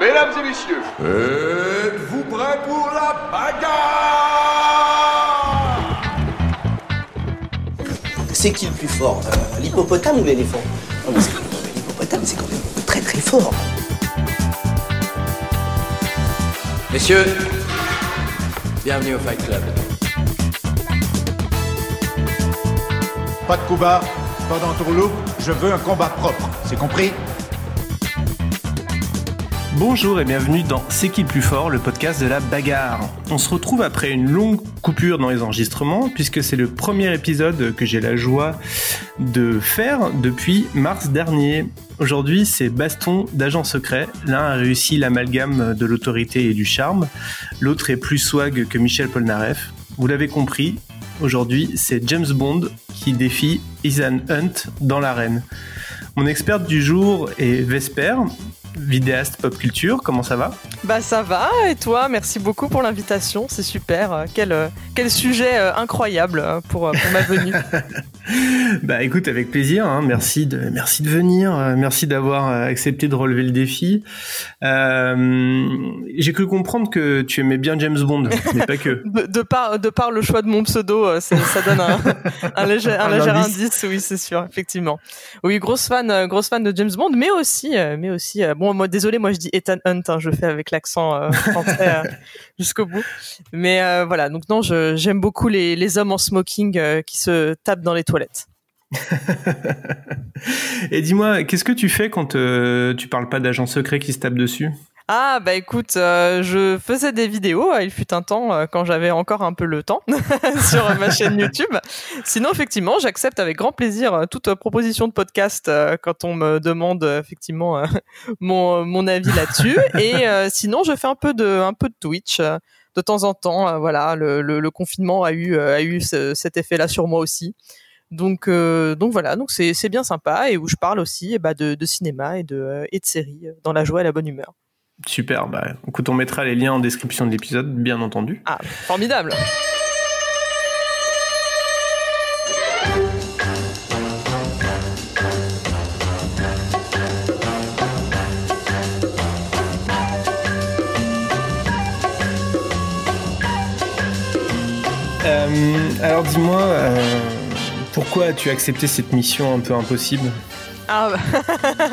Mesdames et messieurs, êtes-vous prêts pour la bagarre? C'est qui le plus fort euh, L'hippopotame ou l'éléphant? Non, mais c'est quand même- L'hippopotame, c'est quand même très très fort. Messieurs, bienvenue au Fight Club. Pas de coup bas, pas d'entourloupe, je veux un combat propre, c'est compris? Bonjour et bienvenue dans C'est qui le plus fort, le podcast de la bagarre. On se retrouve après une longue coupure dans les enregistrements puisque c'est le premier épisode que j'ai la joie de faire depuis mars dernier. Aujourd'hui, c'est baston d'agents secrets. L'un a réussi l'amalgame de l'autorité et du charme, l'autre est plus swag que Michel Polnareff. Vous l'avez compris, aujourd'hui, c'est James Bond qui défie Ethan Hunt dans l'arène. Mon experte du jour est Vesper, vidéaste pop culture. Comment ça va? Bah ça va, et toi? Merci beaucoup pour l'invitation, c'est super. Euh, Quel, euh, quel sujet euh, incroyable pour, pour ma venue. Bah écoute, avec plaisir. hein. Merci de merci de venir. merci d'avoir accepté de relever le défi. Euh, J'ai cru comprendre que tu aimais bien James Bond, mais pas que. De, de par, de par le choix de mon pseudo, ça donne un, un léger, un Un léger indice. indice. oui c'est sûr, effectivement. Oui, grosse fan, grosse fan de James Bond, mais aussi, mais aussi, euh, bon moi désolé, moi je dis Ethan Hunt, hein, je fais avec l'accent euh, français euh, jusqu'au bout. Mais euh, voilà, donc non, j'aime beaucoup les, les hommes en smoking qui se tapent dans les toilettes. Et dis-moi, qu'est-ce que tu fais quand tu parles pas d'agents secrets qui se tapent dessus? Ah bah écoute, euh, je faisais des vidéos, euh, il fut un temps euh, quand j'avais encore un peu le temps sur ma chaîne YouTube. Sinon effectivement, j'accepte avec grand plaisir euh, toute proposition de podcast quand on me demande effectivement mon, mon avis là-dessus. Et sinon, je fais un peu de un peu de Twitch. de temps en temps, voilà, le, le, le confinement a eu a eu ce- cet effet-là sur moi aussi. Donc euh, donc voilà, donc c'est bien sympa et où je parle aussi eh bah, de, de cinéma et de et de séries dans la joie et la bonne humeur. Super, bah écoute, on mettra les liens en description de l'épisode, bien entendu. Ah, formidable. Euh, alors dis-moi, euh, pourquoi as-tu accepté cette mission un peu impossible? Ah bah,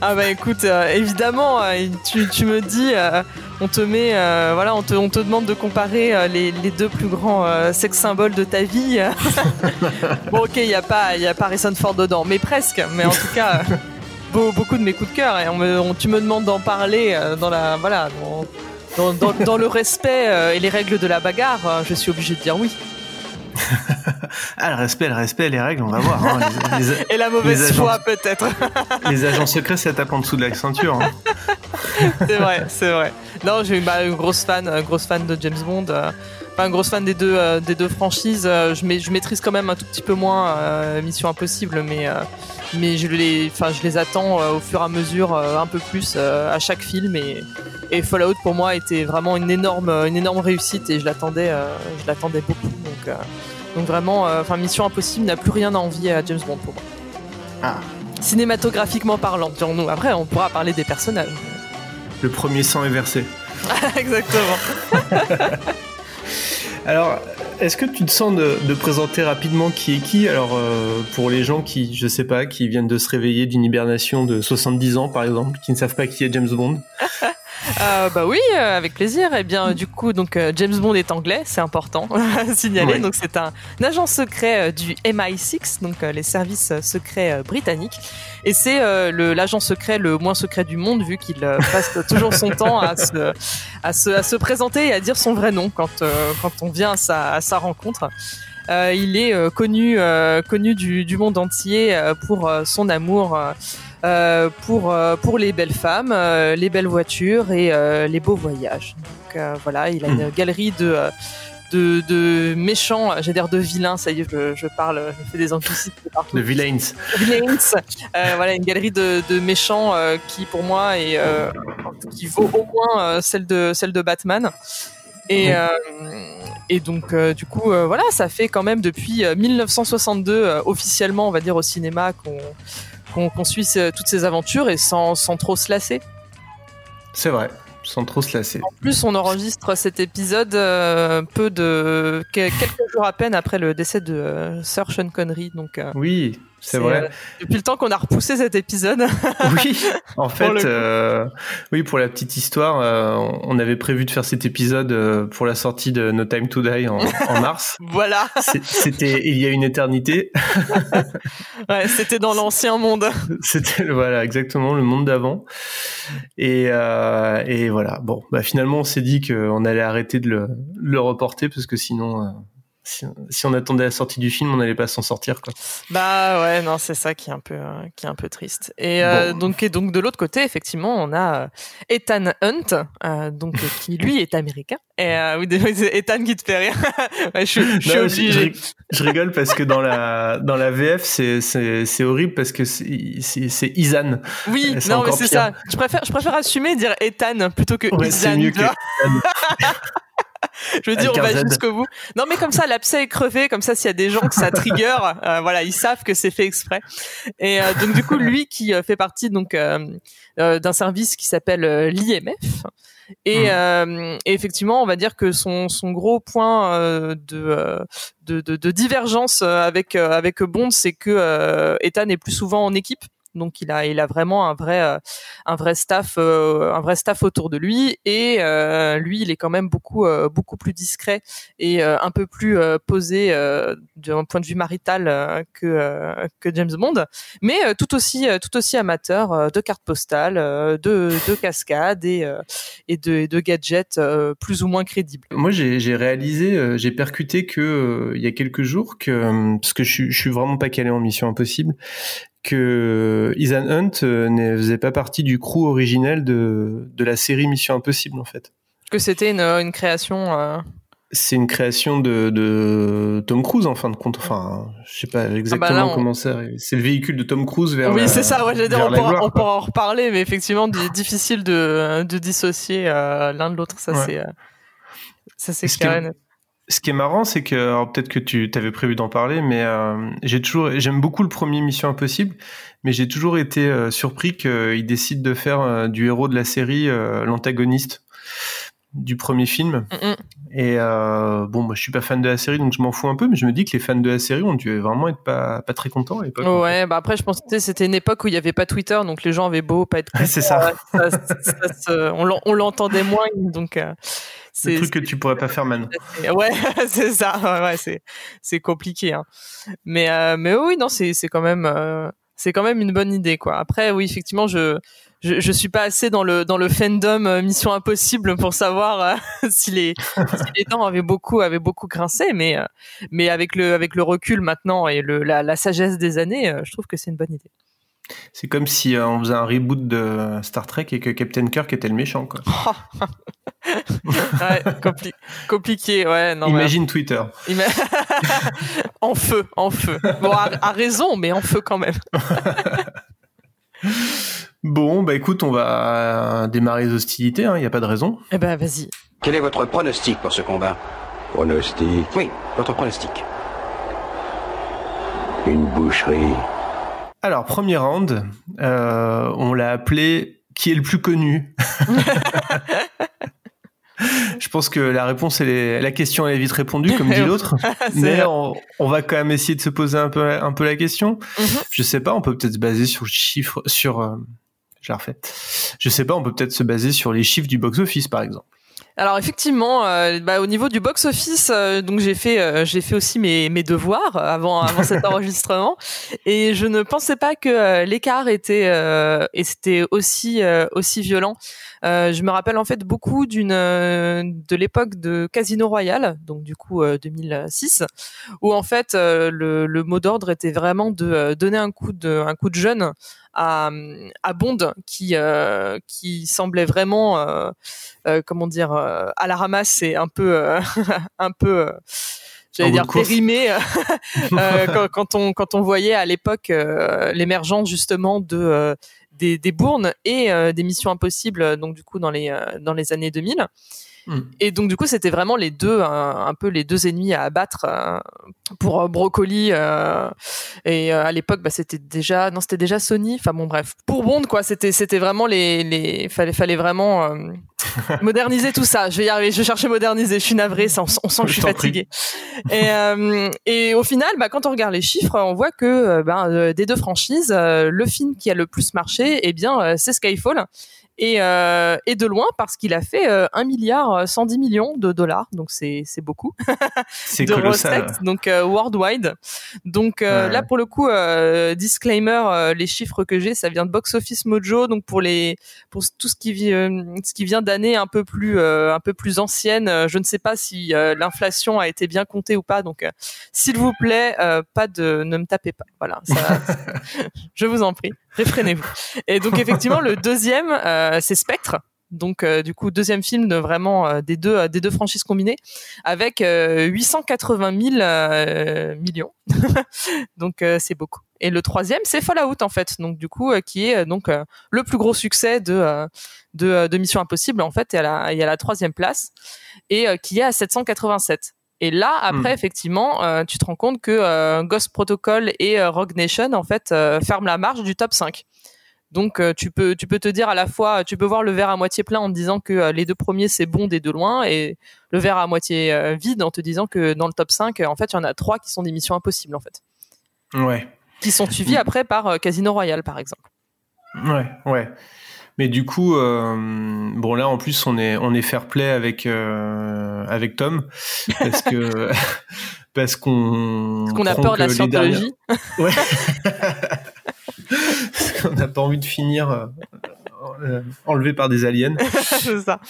ah bah écoute, euh, évidemment, euh, tu, me dis, euh, on te met, voilà, on te, demande de comparer les, les deux plus grands sex symboles de ta vie. bon, ok, il n'y a pas, il a dedans, mais presque. Mais en tout cas, beau- beaucoup de mes coups de cœur. Et on me, on- tu me demandes d'en parler dans la, voilà, dans, le respect et les règles de la bagarre. je suis obligée de dire oui. Ah, le respect, le respect, les règles, on va voir. hein. Les, les- Et la mauvaise agents- foi peut-être. les agents secrets, ça tape en dessous de la ceinture. hein. c'est vrai, c'est vrai. Non, j'ai bah, une grosse fan, euh, grosse fan de James Bond. euh, Enfin, une grosse fan des deux, euh, des deux franchises. euh, je, ma- je maîtrise quand même un tout petit peu moins euh, Mission Impossible, mais, mais je, les, je les attends au fur et à mesure un peu plus à chaque film. Et, et Fallout pour moi était vraiment une énorme, une énorme réussite et je l'attendais, beaucoup. Donc, donc vraiment, enfin, Mission Impossible n'a plus rien à envier à James Bond pour moi. Ah. Cinématographiquement parlant, dirons-nous. Après, on pourra parler des personnages. Le premier sang est versé. Exactement. Alors, est-ce que tu te sens de, de présenter rapidement qui est qui? Alors, euh, pour les gens qui, je sais pas, qui viennent de se réveiller d'une hibernation de 70 ans, par exemple, qui ne savent pas qui est James Bond? Euh, bah oui, euh, avec plaisir. Eh bien, du coup, donc euh, James Bond est anglais, c'est important à signaler. Donc c'est un, agent secret euh, du MI6, donc euh, les services secrets britanniques. Et c'est l'agent secret le moins secret du monde, vu qu'il passe toujours son temps à se, à, se, à se présenter et à dire son vrai nom quand, quand on vient à sa, à sa rencontre. Euh, il est connu, connu du, du monde entier pour son amour pour, euh, pour les belles femmes, euh, les belles voitures et euh, les beaux voyages. Donc euh, voilà, il a une galerie de, euh, de, de méchants, j'allais dire de vilains, ça y est, je, je parle, je fais des anglicismes partout. De Villains. Villains. Euh, voilà, une galerie de, de méchants euh, qui, pour moi, est, euh, qui vaut au moins euh, celle de celle de Batman. Et, euh, et donc, euh, du coup, euh, voilà, ça fait quand même depuis euh, 1962 euh, officiellement, on va dire au cinéma, qu'on qu'on suit ce- toutes ces aventures et sans, sans trop se lasser. C'est vrai, sans trop se lasser. En plus, on enregistre cet épisode euh, peu de que- quelques jours à peine après le décès de euh, Sir Sean Connery. Donc, euh, Oui, c'est vrai. euh, depuis le temps qu'on a repoussé cet épisode. Oui, en fait, euh, oui, pour la petite histoire, euh, on avait prévu de faire cet épisode euh, pour la sortie de No Time to Die en, en mars. voilà, C'était il y a une éternité. ouais, c'était dans l'ancien monde. C'était voilà exactement le monde d'avant. Et, euh, et voilà. Bon, bah finalement, on s'est dit qu'on allait arrêter de le, le reporter parce que sinon, euh, si, si on attendait la sortie du film, on n'allait pas s'en sortir. Quoi. Bah ouais, non, c'est ça qui est un peu, euh, qui est un peu triste. Et euh, donc, et donc de l'autre côté, effectivement, on a euh, Ethan Hunt, euh, donc qui lui est américain. Et oui, c'est Ethan qui te fait rire. Ouais, je je suis Non, obligé. je, je- je rigole parce que dans la dans la VF, c'est horrible parce que c'est Izan. Oui, non, mais c'est ça. Je préfère, je préfère assumer et dire Ethan plutôt que Ouais, Ethan. mieux que vois. Je veux dire, on va jusqu'au bout. Non, mais comme ça, l'abcès est crevé. Comme ça, s'il y a des gens que ça trigger, euh, voilà, ils savent que c'est fait exprès. Et euh, donc, du coup, lui qui euh, fait partie donc euh, euh, d'un service qui s'appelle euh, l'IMF. Et, euh, et effectivement, on va dire que son, son gros point euh, de, de, de, de divergence avec euh, avec Bond, c'est que euh, Ethan est plus souvent en équipe. Donc il a il a vraiment un vrai euh, un vrai staff euh, un vrai staff autour de lui et euh, lui il est quand même beaucoup beaucoup plus discret et un peu plus posé d'un point de vue marital que James Bond mais tout aussi tout aussi amateur de cartes postales de de cascades et et de et de gadgets plus ou moins crédibles. Moi, j'ai réalisé, j'ai percuté que il y a quelques jours que parce que je je suis vraiment pas calé en Mission Impossible que Ethan Hunt euh, ne faisait pas partie du crew originel de de la série Mission Impossible en fait. Que c'était une une création euh, C'est une création de, de Tom Cruise en fin de compte. Enfin, je sais pas exactement là, on- comment c'est. C'est le véhicule de Tom Cruise vers. Oui, c'est ça. Ouais, j'allais dire, on pourra, gloire, on quoi. pourra en reparler, mais effectivement, di- difficile de, de dissocier euh, l'un de l'autre. Ça, Ouais. c'est, euh, ça, c'est clair. Ce qui est marrant, c'est que alors peut-être que tu t'avais prévu d'en parler, mais euh, j'ai toujours, j'aime beaucoup le premier Mission Impossible, mais j'ai toujours été euh, surpris qu'il décide de faire euh, du héros de la série l'antagoniste du premier film. Mm, mm. Et euh, bon, moi je suis pas fan de la série, donc je m'en fous un peu, mais je me dis que les fans de la série ont dû vraiment être pas pas très contents à l'époque. en fait. Ouais, bah après, je pense que c'était une époque où il n'y avait pas Twitter, donc les gens avaient beau pas être c'est ça. ça, ça- ça se- on l'en- on l'entendait moins, donc euh, Le c'est truc que tu pourrais pas faire, man. c'est- ouais, c'est ça. Ouais, ouais, c'est compliqué, hein. Mais euh, mais oui, non, c'est quand même c'est quand même une bonne idée, quoi. Après, oui, effectivement, je je, je suis pas assez dans le dans le fandom euh, Mission Impossible pour savoir euh, si les si les dents avaient beaucoup avaient beaucoup grincé, mais euh, mais avec le avec le recul maintenant et le la, la sagesse des années, je trouve que c'est une bonne idée. C'est comme si euh, on faisait un reboot de Star Trek et que Captain Kirk était le méchant, quoi. Ouais, compli- compliqué, ouais. Non, mais- Imagine Twitter. Ima- en feu, en feu. Bon, à, à raison, mais en feu quand même. Bon, bah écoute, on va démarrer les hostilités, il n'y a pas de raison. Eh ben, vas-y. Quel est votre pronostic pour ce combat? Pronostic, Oui, votre pronostic. une boucherie. Alors, premier round, euh, on l'a appelé Qui est le plus connu? Je pense que la réponse, elle est, la question elle est vite répondue, comme dit l'autre. Mais on, on va quand même essayer de se poser un peu, un peu la question. Mhm. Je sais pas, on peut peut-être se baser sur le chiffre, sur, euh, je la refais. Je sais pas, on peut peut-être se baser sur les chiffres du box-office, par exemple. Alors effectivement, euh, bah, au niveau du box office, euh, donc j'ai fait euh, j'ai fait aussi mes, mes devoirs avant avant cet enregistrement et je ne pensais pas que l'écart était était aussi aussi violent. Je me rappelle en fait beaucoup d'une de l'époque de Casino Royale, donc du coup 2006, où en fait le, le mot d'ordre était vraiment de donner un coup de un coup de jeune à, à Bond qui euh, qui semblait vraiment euh, euh, comment dire à la ramasse et un peu un peu j'allais dire périmé quand, on quand on voyait à l'époque l'émergence justement de des, des bournes et des missions impossibles donc du coup dans les dans les années 2000 Mm. Et donc du coup, c'était vraiment les deux, un, peu les deux ennemis à abattre euh, pour euh, Brocoli. Euh, et à l'époque, bah, c'était déjà, non, c'était déjà Sony. Enfin bon, bref, pour Bond, quoi. C'était, c'était vraiment les, les, fallait, fallait vraiment moderniser tout ça. Je vais y arriver. Je cherchais moderniser. Je suis navrée. on, on sent que je suis fatiguée. Et, et au final, bah, quand on regarde les chiffres, on voit que ben, des deux franchises, le film qui a le plus marché, eh bien, c'est Skyfall et, euh, et de loin parce qu'il a fait euh, 1 milliard 110 euh, millions de dollars, donc c'est c'est beaucoup. c'est colossal. donc euh, worldwide. Donc euh, là pour le coup, disclaimer, les chiffres que j'ai, ça vient de Box Office Mojo, donc pour les pour tout ce qui vient ce qui vient d'années un peu plus un peu plus anciennes, je ne sais pas si l'inflation a été bien comptée ou pas, donc s'il vous plaît, pas de ne me tapez pas. Voilà, ça, je vous en prie, réfrénez-vous. Et donc effectivement le deuxième euh, c'est Spectre. Donc euh, du coup deuxième film de vraiment euh, des deux des deux franchises combinées avec 880 000 millions. donc c'est beaucoup. Et le troisième c'est Fallout en fait. Donc du coup qui est donc le plus gros succès de de, Mission Impossible en fait et à la, et à la troisième place et qui est à 787. Et là, après, hmm. effectivement, tu te rends compte que Ghost Protocol et Rogue Nation, en fait, ferment la marche du top 5. Donc euh, tu peux tu peux te dire à la fois tu peux voir le verre à moitié plein en te disant que euh, les deux premiers c'est bon des deux loin et le verre à moitié euh, vide en te disant que dans le top 5 en fait il y en a trois qui sont des missions impossibles en fait. Ouais. Qui sont suivis mm. après par Casino Royale par exemple. Ouais, ouais. Mais du coup, bon là en plus on est on est fair play avec avec Tom parce que parce qu'on parce qu'on a peur de la scientologie. Ouais. On n'a pas envie de finir euh, euh, enlevé par des aliens. c'est ça.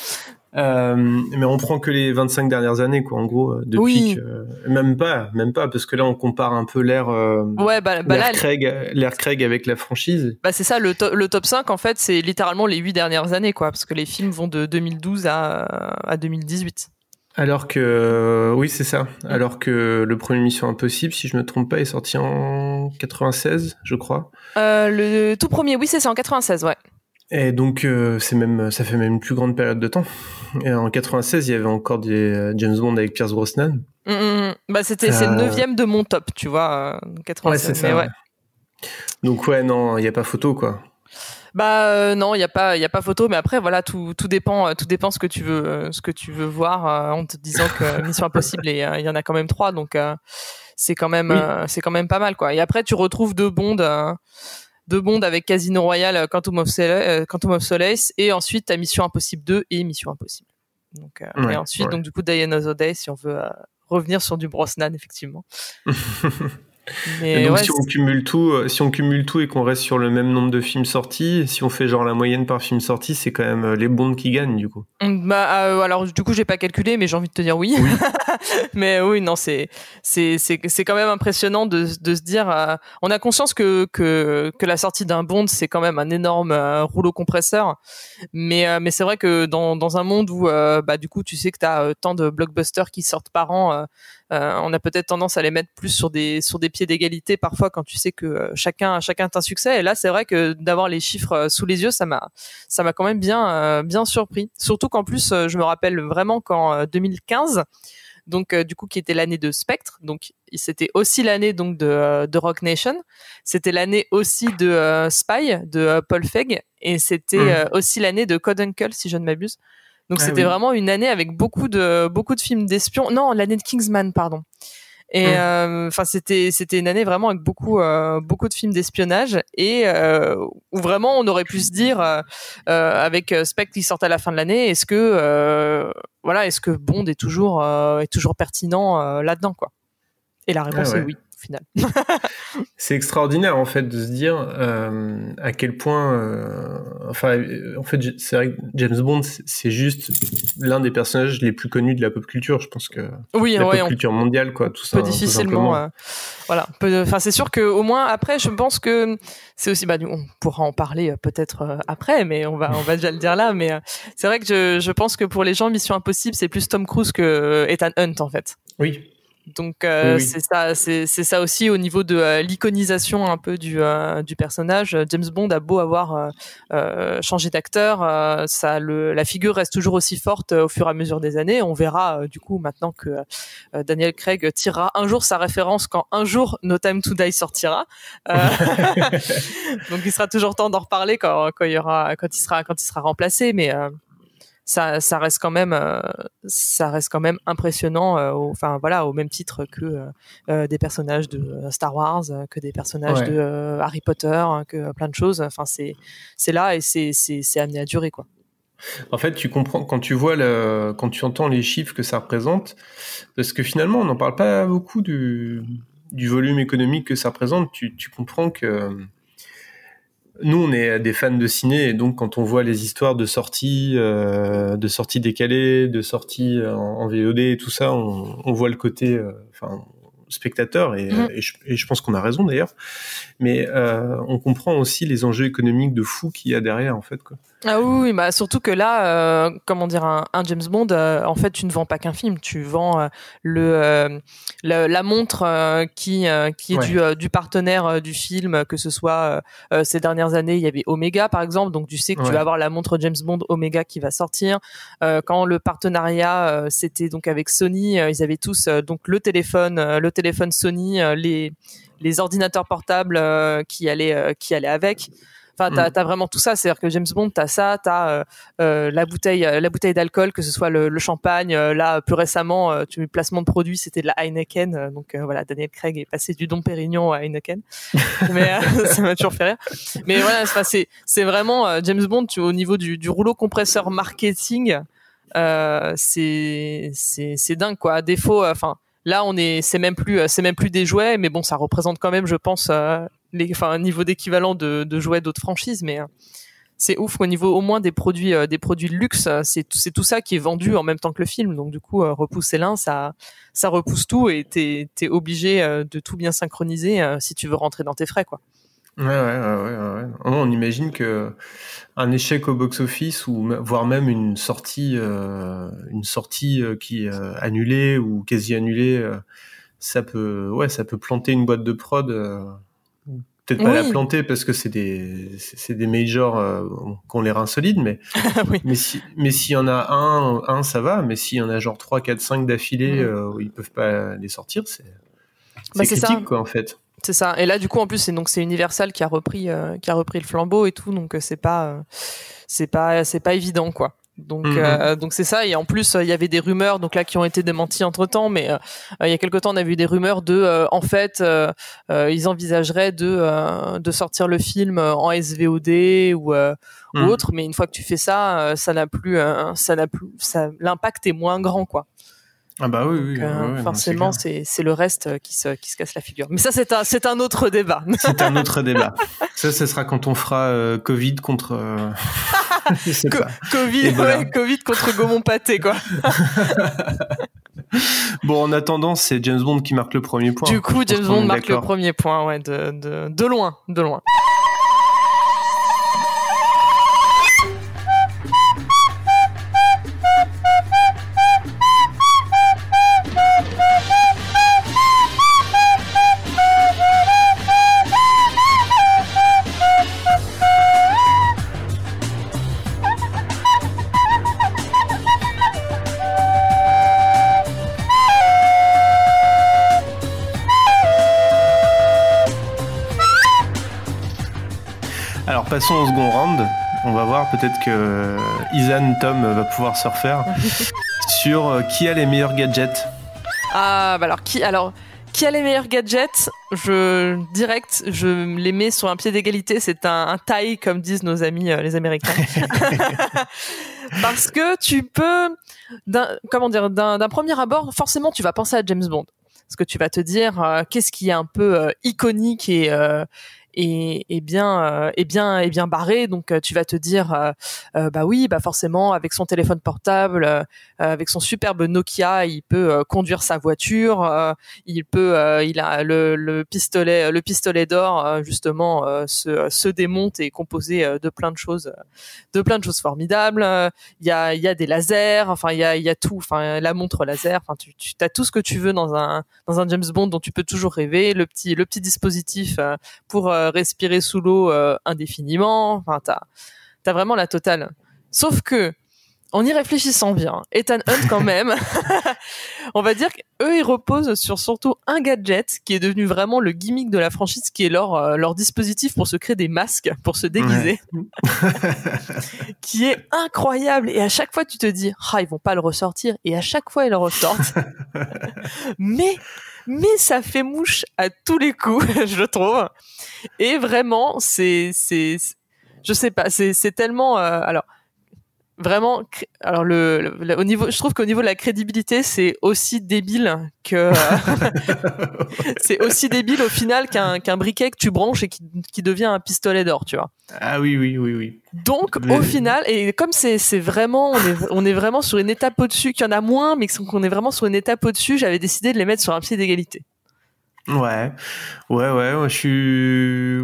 Euh, mais on prend que les 25 dernières années, quoi. En gros, depuis même pas, même pas, parce que là, on compare un peu l'ère, ouais, bah, bah Craig, l'ère Craig avec la franchise. Bah c'est ça, le, le top 5 en fait, c'est littéralement les 8 dernières années, quoi, parce que les films vont de 2012 à, à 2018. Alors que oui, c'est ça. Alors que le premier Mission Impossible, si je me trompe pas, est sorti en 96, je crois. Euh, le tout premier, oui, c'est ça, en 96, ouais. Et donc euh, c'est même, ça fait même une plus grande période de temps. Et en 96, il y avait encore des euh, James Bond avec Pierce Brosnan. Mm, mm, mm. Bah c'était c'est le neuvième de mon top, tu vois, 96. Ouais, ça. Ouais. Donc ouais, non, il y a pas photo quoi. Bah euh, non, il y a pas il y a pas photo mais après voilà tout tout dépend euh, tout dépend ce que tu veux euh, ce que tu veux voir en te disant que Mission Impossible et il y en a quand même trois donc c'est quand même c'est quand même pas mal quoi. Et après tu retrouves deux bondes deux bondes avec Casino Royale, Quantum of, Solace, Quantum of Solace et ensuite ta Mission Impossible 2 et Mission Impossible. Donc et ensuite donc du coup Diana of Day si on veut revenir sur du Brosnan effectivement. et donc si on cumule tout, euh, si on cumule tout et qu'on reste sur le même nombre de films sortis, si on fait genre la moyenne par film sorti, c'est quand même euh, les bondes qui gagnent du coup. Mm, bah euh, alors du coup j'ai pas calculé, mais j'ai envie de te dire oui. mais oui non c'est c'est c'est c'est quand même impressionnant de de se dire, on a conscience que que que la sortie d'un bond c'est quand même un énorme rouleau compresseur, mais mais c'est vrai que dans dans un monde où bah du coup tu sais que t'as tant de blockbusters qui sortent par an euh, on a peut-être tendance à les mettre plus sur des sur des pieds d'égalité parfois quand tu sais que euh, chacun chacun a un succès. Et là, c'est vrai que d'avoir les chiffres euh, sous les yeux, ça m'a ça m'a quand même bien bien surpris. Surtout qu'en plus, je me rappelle vraiment qu'en 2015 donc du coup qui était l'année de Spectre donc c'était aussi l'année donc de, de Rock Nation c'était l'année aussi de Spy de Paul Feig et c'était mmh. aussi l'année de Code Uncle si je ne m'abuse donc ah c'était vraiment une année avec beaucoup de beaucoup de films d'espions. Non, l'année de Kingsman, pardon. Et euh, enfin, c'était c'était une année vraiment avec beaucoup euh, beaucoup de films d'espionnage et euh, où vraiment on aurait pu se dire euh, euh, avec Spectre qui sort à la fin de l'année, est-ce que euh, voilà, est-ce que Bond est toujours euh, est toujours pertinent euh, là-dedans quoi? Et la réponse Ah ouais. est oui au final. C'est extraordinaire en fait de se dire euh, à quel point, euh, enfin, euh, en fait, c'est vrai que James Bond, c'est- juste l'un des personnages les plus connus de la pop culture. Je pense que Oui, la ouais, pop culture mondiale, quoi, tout ça. tout difficilement euh, voilà enfin c'est sûr que au moins après je pense que c'est aussi bah on pourra en parler peut-être après mais on va on va déjà le dire là mais c'est vrai que je, je pense que pour les gens Mission Impossible c'est plus Tom Cruise que Ethan Hunt en fait Oui. Donc euh, Oui, oui. c'est ça c'est c'est ça aussi au niveau de euh, l'iconisation un peu du euh, du personnage James Bond a beau avoir euh, euh, changé d'acteur euh, ça le la figure reste toujours aussi forte au fur et à mesure des années on verra euh, du coup maintenant que euh, Daniel Craig tirera un jour sa référence quand un jour No Time to Die sortira. Euh, donc il sera toujours temps d'en reparler quand, quand il y aura quand il sera quand il sera remplacé, mais euh, ça ça reste quand même euh, ça reste quand même impressionnant. euh, au- Enfin voilà au même titre que euh, des personnages de Star Wars, que des personnages Ouais. de Harry Potter, hein, que plein de choses. Enfin c'est c'est là et c'est c'est c'est amené à durer quoi. En fait, tu comprends quand tu vois le, quand tu entends les chiffres que ça représente, parce que finalement, on n'en parle pas beaucoup du, du volume économique que ça représente. Tu, tu comprends que nous, on est des fans de ciné, et donc quand on voit les histoires de sorties, euh, de sorties décalées, de sorties en, en VOD et tout ça, on, on voit le côté, euh, enfin, spectateur, et, Mhm. et je, et je pense qu'on a raison d'ailleurs. Mais euh, on comprend aussi les enjeux économiques de fou qu'il y a derrière, en fait. Quoi. Ah oui, bah surtout que là, euh, comment dire, un, un James Bond, euh, en fait, tu ne vends pas qu'un film, tu vends euh, le, euh, le- la montre euh, qui euh, qui est Ouais. du, du partenaire du film, que ce soit ces dernières années, il y avait Omega par exemple, donc tu sais que tu vas avoir la montre James Bond Omega qui va sortir. Euh, quand le partenariat euh, c'était donc avec Sony, euh, ils avaient tous euh, donc le téléphone, euh, le téléphone Sony, euh, les les ordinateurs portables euh, qui allaient euh, qui allaient avec. Enfin, t'as, Mm. t'as vraiment tout ça. C'est-à-dire que James Bond, t'as ça, t'as euh, euh, la bouteille, euh, la bouteille d'alcool, que ce soit le, le champagne. euh, là, plus récemment, euh, tu placement de produit, c'était de la Heineken. euh, donc euh, voilà, Daniel Craig est passé du Dom Pérignon à Heineken. Mais euh, ça m'a toujours fait rire. Mais voilà, c'est- c'est vraiment euh, James Bond. Tu, au niveau du, du rouleau compresseur marketing, euh, c'est c'est c'est dingue quoi. À défaut, enfin. Là, on est, c'est même plus, c'est même plus des jouets, mais bon, ça représente quand même, je pense, euh, enfin, un niveau d'équivalent de, jouets d'autres franchises, mais euh, c'est ouf au niveau au moins des produits, euh, des produits de luxe, euh, c'est tout- ça qui est vendu en même temps que le film, donc du coup, euh, repousser l'un, ça, repousse tout et t'es, t'es obligé de tout bien synchroniser si tu veux rentrer dans tes frais, quoi. Ouais, ouais, ouais, ouais. On imagine que un échec au box-office ou m- voire même une sortie, une sortie qui est annulée ou quasi annulée, ça peut, ouais, ça peut planter une boîte de prod. Peut-être pas Oui. la planter parce que c'est des, c'est des majors euh, qui ont les reins solides, mais oui. mais si, mais s'il y en a un, un ça va, mais s'il y en a genre 3, 4, 5 d'affilée Mhm. euh, ils peuvent pas les sortir, c'est Bah, ça. critique quoi en fait. C'est ça. Et là, du coup, en plus, c'est donc c'est Universal qui a repris, euh, qui a repris le flambeau et tout, donc euh, c'est pas, euh, c'est pas, c'est pas évident, quoi. Donc, Mhm. euh, donc c'est ça. Et en plus, euh, il y avait des rumeurs, donc là, qui ont été démenties entre temps. Mais euh, euh, il y a quelque temps, on a vu des rumeurs de, euh, en fait, euh, euh, ils envisageraient de, euh, de sortir le film en SVOD ou, euh, ou Mhm. autre. Mais une fois que tu fais ça, euh, ça n'a plus, euh, ça n'a plus, ça, l'impact est moins grand, quoi. Ah bah oui, oui. Donc, euh, forcément, c'est le reste euh, qui se, qui se casse la figure. Mais ça, c'est un, c'est un autre débat. C'est un autre débat. Ça, ce sera quand on fera euh, Covid contre. euh, Je sais Co- pas. Covid, voilà. ouais, Covid contre Gaumont Pâté, quoi. Bon, en attendant, c'est James Bond qui marque le premier point. Du coup, James Bond marque le premier point, ouais, de, de, de loin, de loin. Passons au second round. On va voir peut-être que euh, Isan Tom va pouvoir se refaire sur euh, qui a les meilleurs gadgets. Ah, bah alors, qui, alors, qui a les meilleurs gadgets? Je direct, je les mets sur un pied d'égalité. C'est un, un taille, comme disent nos amis euh, les Américains, parce que tu peux, d'un- comment dire, d'un d'un premier abord, forcément, tu vas penser à James Bond, parce que tu vas te dire euh, qu'est-ce qui est un peu euh, iconique et euh, et, et bien euh, et bien et bien barré. Donc euh, tu vas te dire euh, euh, bah oui bah forcément avec son téléphone portable euh, avec son superbe Nokia il peut euh, conduire sa voiture euh, il peut euh, il a le, le pistolet le pistolet d'or euh, justement euh, se, se démonte et est composé euh, de plein de choses de plein de choses formidables. Euh, il y a il y a des lasers enfin il y a il y a tout enfin la montre laser enfin tu, tu as tout ce que tu veux dans un dans un James Bond dont tu peux toujours rêver. Le petit le petit dispositif euh, pour euh, respirer sous l'eau euh, indéfiniment. Enfin t'as t'as vraiment la totale. Sauf que en y réfléchissant bien, Ethan Hunt quand même, on va dire qu'eux ils reposent sur surtout un gadget qui est devenu vraiment le gimmick de la franchise, qui est leur euh, leur dispositif pour se créer des masques, pour se déguiser, qui est incroyable. Et à chaque fois tu te dis, ah ils vont pas le ressortir, et à chaque fois ils le ressortent. mais mais ça fait mouche à tous les coups, je trouve. Et vraiment, c'est c'est je sais pas, c'est c'est tellement euh, alors vraiment alors le, le- le- au niveau je trouve qu'au niveau de la crédibilité c'est aussi débile que euh, c'est aussi débile au final qu'un qu'un briquet que tu branches et qui, qui devient un pistolet d'or tu vois Ah oui, oui, oui, oui. donc Mais- au final et comme c'est c'est vraiment on est on est vraiment sur une étape au-dessus qu'il y en a moins mais qu'on est vraiment sur une étape au-dessus j'avais décidé de les mettre sur un pied d'égalité Ouais, ouais, ouais, ouais, je suis,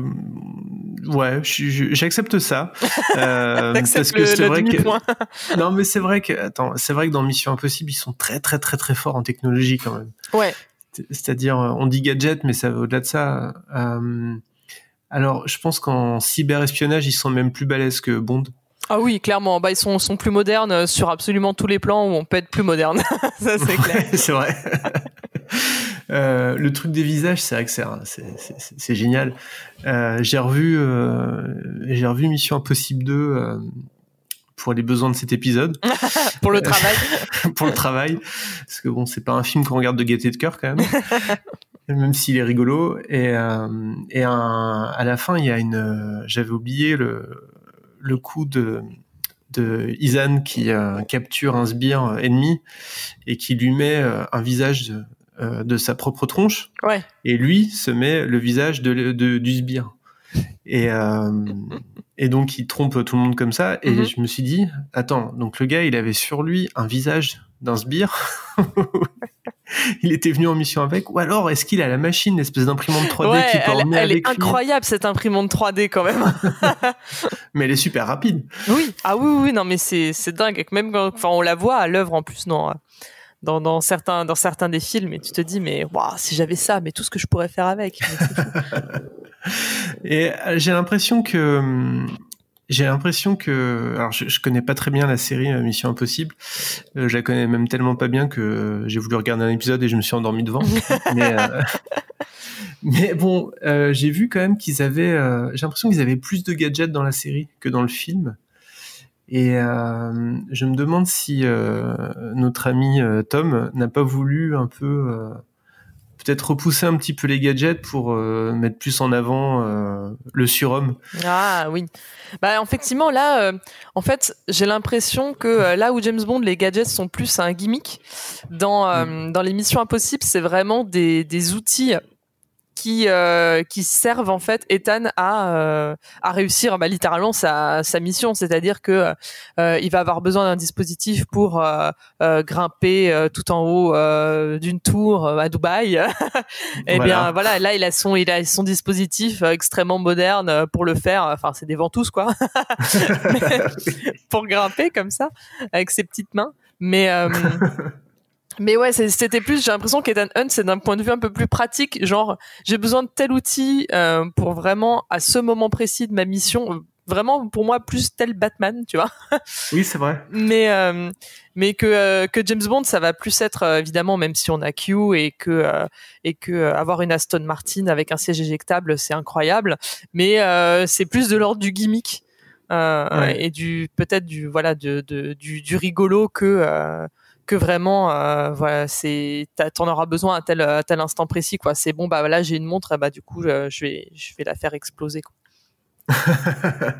ouais, j'accepte ça. Euh, parce que c'est vrai que, non, mais c'est vrai que, attends, c'est vrai que dans Mission Impossible, ils sont très, très, très, très forts en technologie quand même. ouais C'est- C'est-à-dire, euh, on dit gadget, mais ça va au-delà de ça. Euh, alors, je pense qu'en cyberespionnage, ils sont même plus balèzes que Bond. ah oui clairement bah ils sont sont plus modernes euh, sur absolument tous les plans où on peut être plus moderne ça c'est clair c'est vrai. Euh, le truc des visages, c'est vrai que c'est génial. Euh, j'ai revu euh, j'ai revu Mission Impossible 2 euh, pour les besoins de cet épisode, pour le travail pour le travail, parce que bon, c'est pas un film qu'on regarde de gaieté de cœur quand même, même s'il est rigolo. Et euh, et un- à la fin, il y a une, euh, j'avais oublié le le coup de de Izan qui euh, capture un sbire ennemi et qui lui met un visage de, euh, de sa propre tronche. Ouais. Et lui se met le visage de, de- du sbire. Et euh, et donc il trompe tout le monde comme ça. Et Mhm. je me suis dit attends donc le gars il avait sur lui un visage d'un sbire. Il était venu en mission avec. Ou alors est-ce qu'il a la machine l'espèce d'imprimante 3D ouais, qui peut elle, emmener elle est lui? incroyable cette imprimante 3D quand même. mais elle est super rapide. Oui, ah oui, oui, non mais c'est dingue. Même quand, enfin, on la voit à l'œuvre en plus dans, dans dans certains dans certains des films et tu te dis mais waouh si j'avais ça, mais tout ce que je pourrais faire avec. Et euh, j'ai l'impression que j'ai l'impression que alors je, je connais pas très bien la série euh, Mission Impossible. Euh, je la connais même tellement pas bien que j'ai voulu regarder un épisode et je me suis endormi devant. mais euh, mais bon, euh, j'ai vu quand même qu'ils avaient j'ai l'impression qu'ils avaient plus de gadgets dans la série que dans le film. Et euh, je me demande si euh, notre ami euh, Tom n'a pas voulu un peu euh, peut-être repousser un petit peu les gadgets pour euh, mettre plus en avant euh, le surhomme. Ah oui. Bah effectivement là, euh, en fait, j'ai l'impression que là où James Bond, les gadgets sont plus un gimmick, dans euh, dans les missions impossibles, c'est vraiment des des outils qui euh, qui servent en fait Ethan à euh, à réussir bah, littéralement sa sa mission, c'est-à-dire que euh, il va avoir besoin d'un dispositif pour euh, euh, grimper euh, tout en haut euh, d'une tour à Dubaï. Eh Voilà. bien voilà, là il a son il a son dispositif extrêmement moderne pour le faire. Enfin c'est des ventouses quoi, pour grimper comme ça avec ses petites mains. Mais euh, mais ouais, c'était plus. J'ai l'impression qu'Ethan Hunt c'est d'un point de vue un peu plus pratique. Genre j'ai besoin de tel outil euh, pour vraiment à ce moment précis de ma mission. Vraiment pour moi plus tel Batman, tu vois Oui, c'est vrai. mais euh, mais que euh, que James Bond ça va plus être euh, évidemment même si on a Q et que euh, et que euh, avoir une Aston Martin avec un siège éjectable c'est incroyable mais euh, c'est plus de l'ordre du gimmick euh, Ouais. et du peut-être du voilà de, de du, du rigolo que euh, que vraiment euh, voilà c'est t'en auras besoin à tel à tel instant précis quoi c'est bon bah là j'ai une montre bah du coup euh, je vais je vais la faire exploser quoi.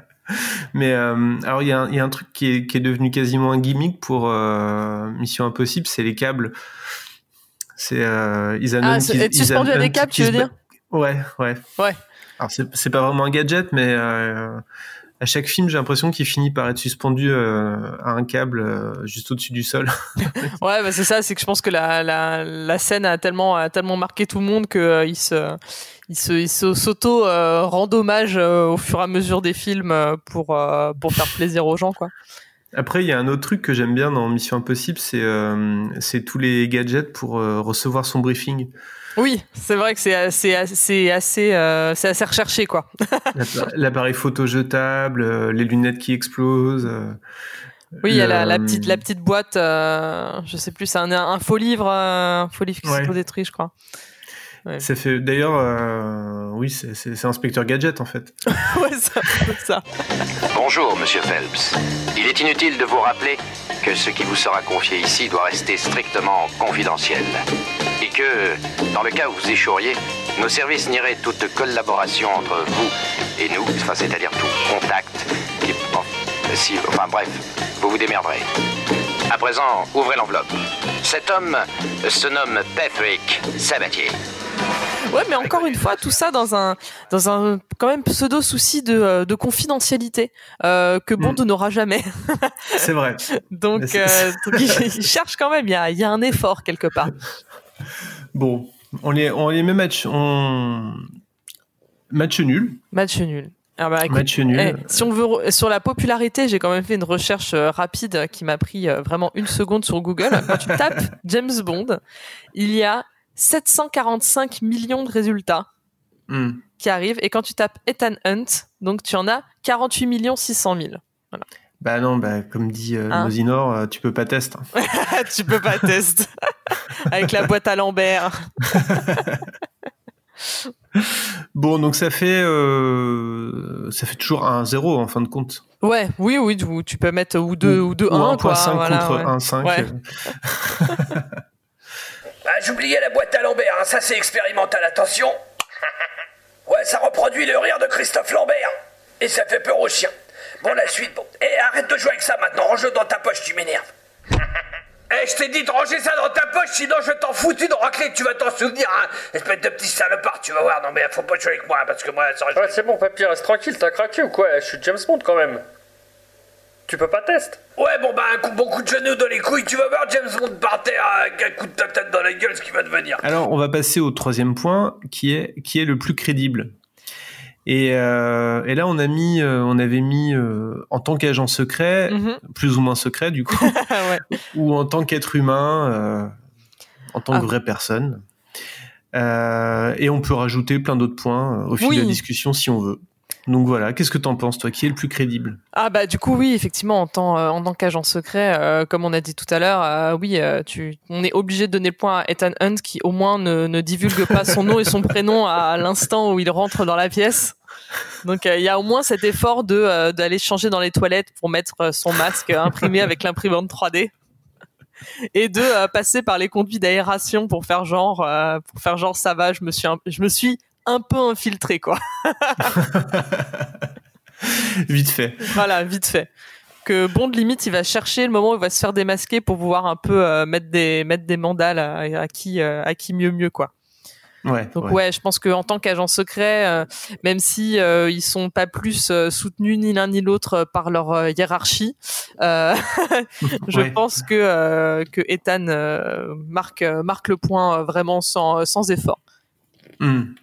Mais euh, alors il y, a un- il y a un truc qui est, qui est devenu quasiment un gimmick pour euh, Mission Impossible, c'est les câbles. C'est ils Ah, être suspendu à des câbles, tu veux dire? Ouais, ouais. Ouais. Alors c'est c'est pas vraiment un gadget, mais euh, à chaque film j'ai l'impression qu'il finit par être suspendu euh, à un câble euh, juste au-dessus du sol. Ouais, bah c'est ça, c'est que je pense que la, la, la scène a tellement, a tellement marqué tout le monde que euh, il se, il se, il se s'auto rend hommage au fur et à mesure des films pour, pour faire plaisir aux gens, quoi. Après, il y a un autre truc que j'aime bien dans Mission Impossible, c'est tous les gadgets pour recevoir son briefing. Oui, c'est vrai que c'est assez, c'est assez, euh, c'est assez recherché, quoi. L'appa- L'appareil photo jetable, euh, les lunettes qui explosent. euh, Oui, il y a la, petite, la petite boîte, euh, je sais plus, c'est un, un faux livre, euh, un faux livre qui Ouais. s'auto-détruit, je crois. Ça fait d'ailleurs, euh, oui, c'est- Inspecteur Gadget en fait. ouais, ça, ça. Bonjour, monsieur Phelps. Il est inutile de vous rappeler que ce qui vous sera confié ici doit rester strictement confidentiel. Et que, dans le cas où vous échoueriez, nos services nieraient toute collaboration entre vous et nous, enfin, c'est-à-dire tout contact. qui- bon, si, enfin bref, vous vous démerderez. À présent, ouvrez l'enveloppe. Cet homme se nomme Patrick Sabatier. Ouais, mais encore une fois, tout ça dans un, dans un quand même pseudo souci de, euh, de confidentialité euh, que Bond Mm. n'aura jamais. C'est vrai. Donc, euh, donc il, il cherche quand même. Il y a, il y a un effort quelque part. Bon, on les, on met match, on match nul, Match nul. Ah bah, écoute, match nul. eh, si on veut sur la popularité, j'ai quand même fait une recherche euh, rapide qui m'a pris euh, vraiment une seconde sur Google. Quand tu tapes James Bond, il y a 745 millions de résultats Hmm. qui arrivent. Et quand tu tapes Ethan Hunt, donc tu en as 48 millions 600 000. Bah non, bah comme dit euh, Hein Mosinor, euh, tu peux pas tester. tu peux pas tester avec la boîte à Lambert. Bon, donc ça fait euh, ça fait toujours un 0 en fin de compte. Ouais, oui, oui, tu, tu peux mettre ou 2 ou 2 Ou 1 quoi. 1.5 voilà, contre ouais. 1.5. Ouais. euh, Ah, j'oubliais la boîte à Lambert, hein, ça c'est expérimental, attention. ouais, ça reproduit le rire de Christophe Lambert. Et ça fait peur aux chiens. Bon, la suite, bon. Et arrête de jouer avec ça maintenant, range-le dans ta poche, tu m'énerves. Eh, je t'ai dit de ranger ça dans ta poche, sinon je t'en fous une raclée, tu vas t'en souvenir, hein. Espèce de petit salopard, tu vas voir. Non, mais faut pas jouer avec moi, parce que moi, ça Ouais, c'est bon, papy, reste tranquille, t'as craqué ou quoi? Je suis James Bond quand même. Tu peux pas tester Ouais, bon, bah, un coup, bon coup de genou dans les couilles, tu vas voir James Bond par terre avec un coup de ta tête dans la gueule, ce qui va devenir. Alors, on va passer au troisième point, qui est qui est le plus crédible. Et, euh, et là, on a mis, euh, on avait mis euh, en tant qu'agent secret, Mhm. plus ou moins secret du coup, ouais. ou en tant qu'être humain, en tant Ah. que vraie personne. Et on peut rajouter plein d'autres points au fil Oui. de la discussion si on veut. Donc voilà, qu'est-ce que t'en penses toi Qui est le plus crédible? Ah bah du coup oui effectivement en tant euh, en tant qu'agent secret euh, comme on a dit tout à l'heure euh, oui euh, tu on est obligé de donner le point à Ethan Hunt qui au moins ne, ne divulgue pas son nom et son prénom à l'instant où il rentre dans la pièce. Donc euh, il y a au moins cet effort de euh, d'aller changer dans les toilettes pour mettre son masque imprimé avec l'imprimante 3D et de passer par les conduits d'aération pour faire genre pour faire genre ça va je me suis je me suis un peu infiltré quoi Vite fait. Voilà, vite fait. Que Bond limite, il va chercher le moment où il va se faire démasquer pour pouvoir un peu euh, mettre des mettre des mandales à, à qui euh, à qui mieux mieux quoi. Ouais. Donc ouais. ouais, je pense que en tant qu'agent secret, euh, même si euh, ils sont pas plus euh, soutenus ni l'un ni l'autre par leur hiérarchie, je Ouais. pense que que Ethan marque marque le point vraiment sans sans effort. Hmm.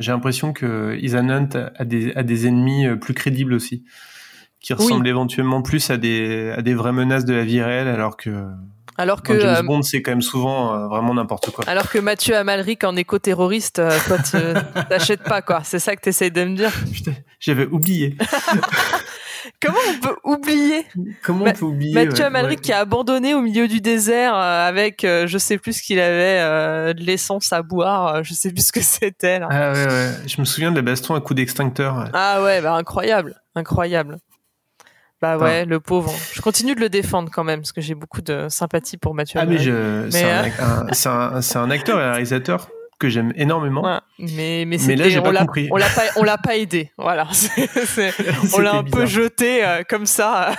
J'ai l'impression que Ethan Hunt a des, a des ennemis euh, plus crédibles aussi, qui ressemblent éventuellement plus à des, à des vraies menaces de la vie réelle, alors que, Alors que James euh, Bond, c'est quand même souvent euh, vraiment n'importe quoi. alors que Mathieu Amalric en éco-terroriste, euh, toi tu t'achètes pas quoi. C'est ça que t'essayes de me dire. Putain, j'avais oublié. Comment on peut oublier Comment Ma- on peut oublier Mathieu Amalric ouais. qui a abandonné au milieu du désert euh, avec euh, je sais plus ce qu'il avait euh, de l'essence à boire, je sais plus ce que c'était. Ah ouais, ouais. Je me souviens de la baston à coup d'extincteur. Ah ouais, bah incroyable, incroyable. Bah ouais, le pauvre. Je continue de le défendre quand même parce que j'ai beaucoup de sympathie pour Mathieu. Ah mais, Amalric. Mais, euh, un- c'est un, un acteur et un réalisateur que j'aime énormément. Ouais, mais mais, Mais c'était- là, j'ai on pas l'a- compris. On l'a pas on l'a pas aidé. Voilà. On l'a un peu jeté euh, comme ça.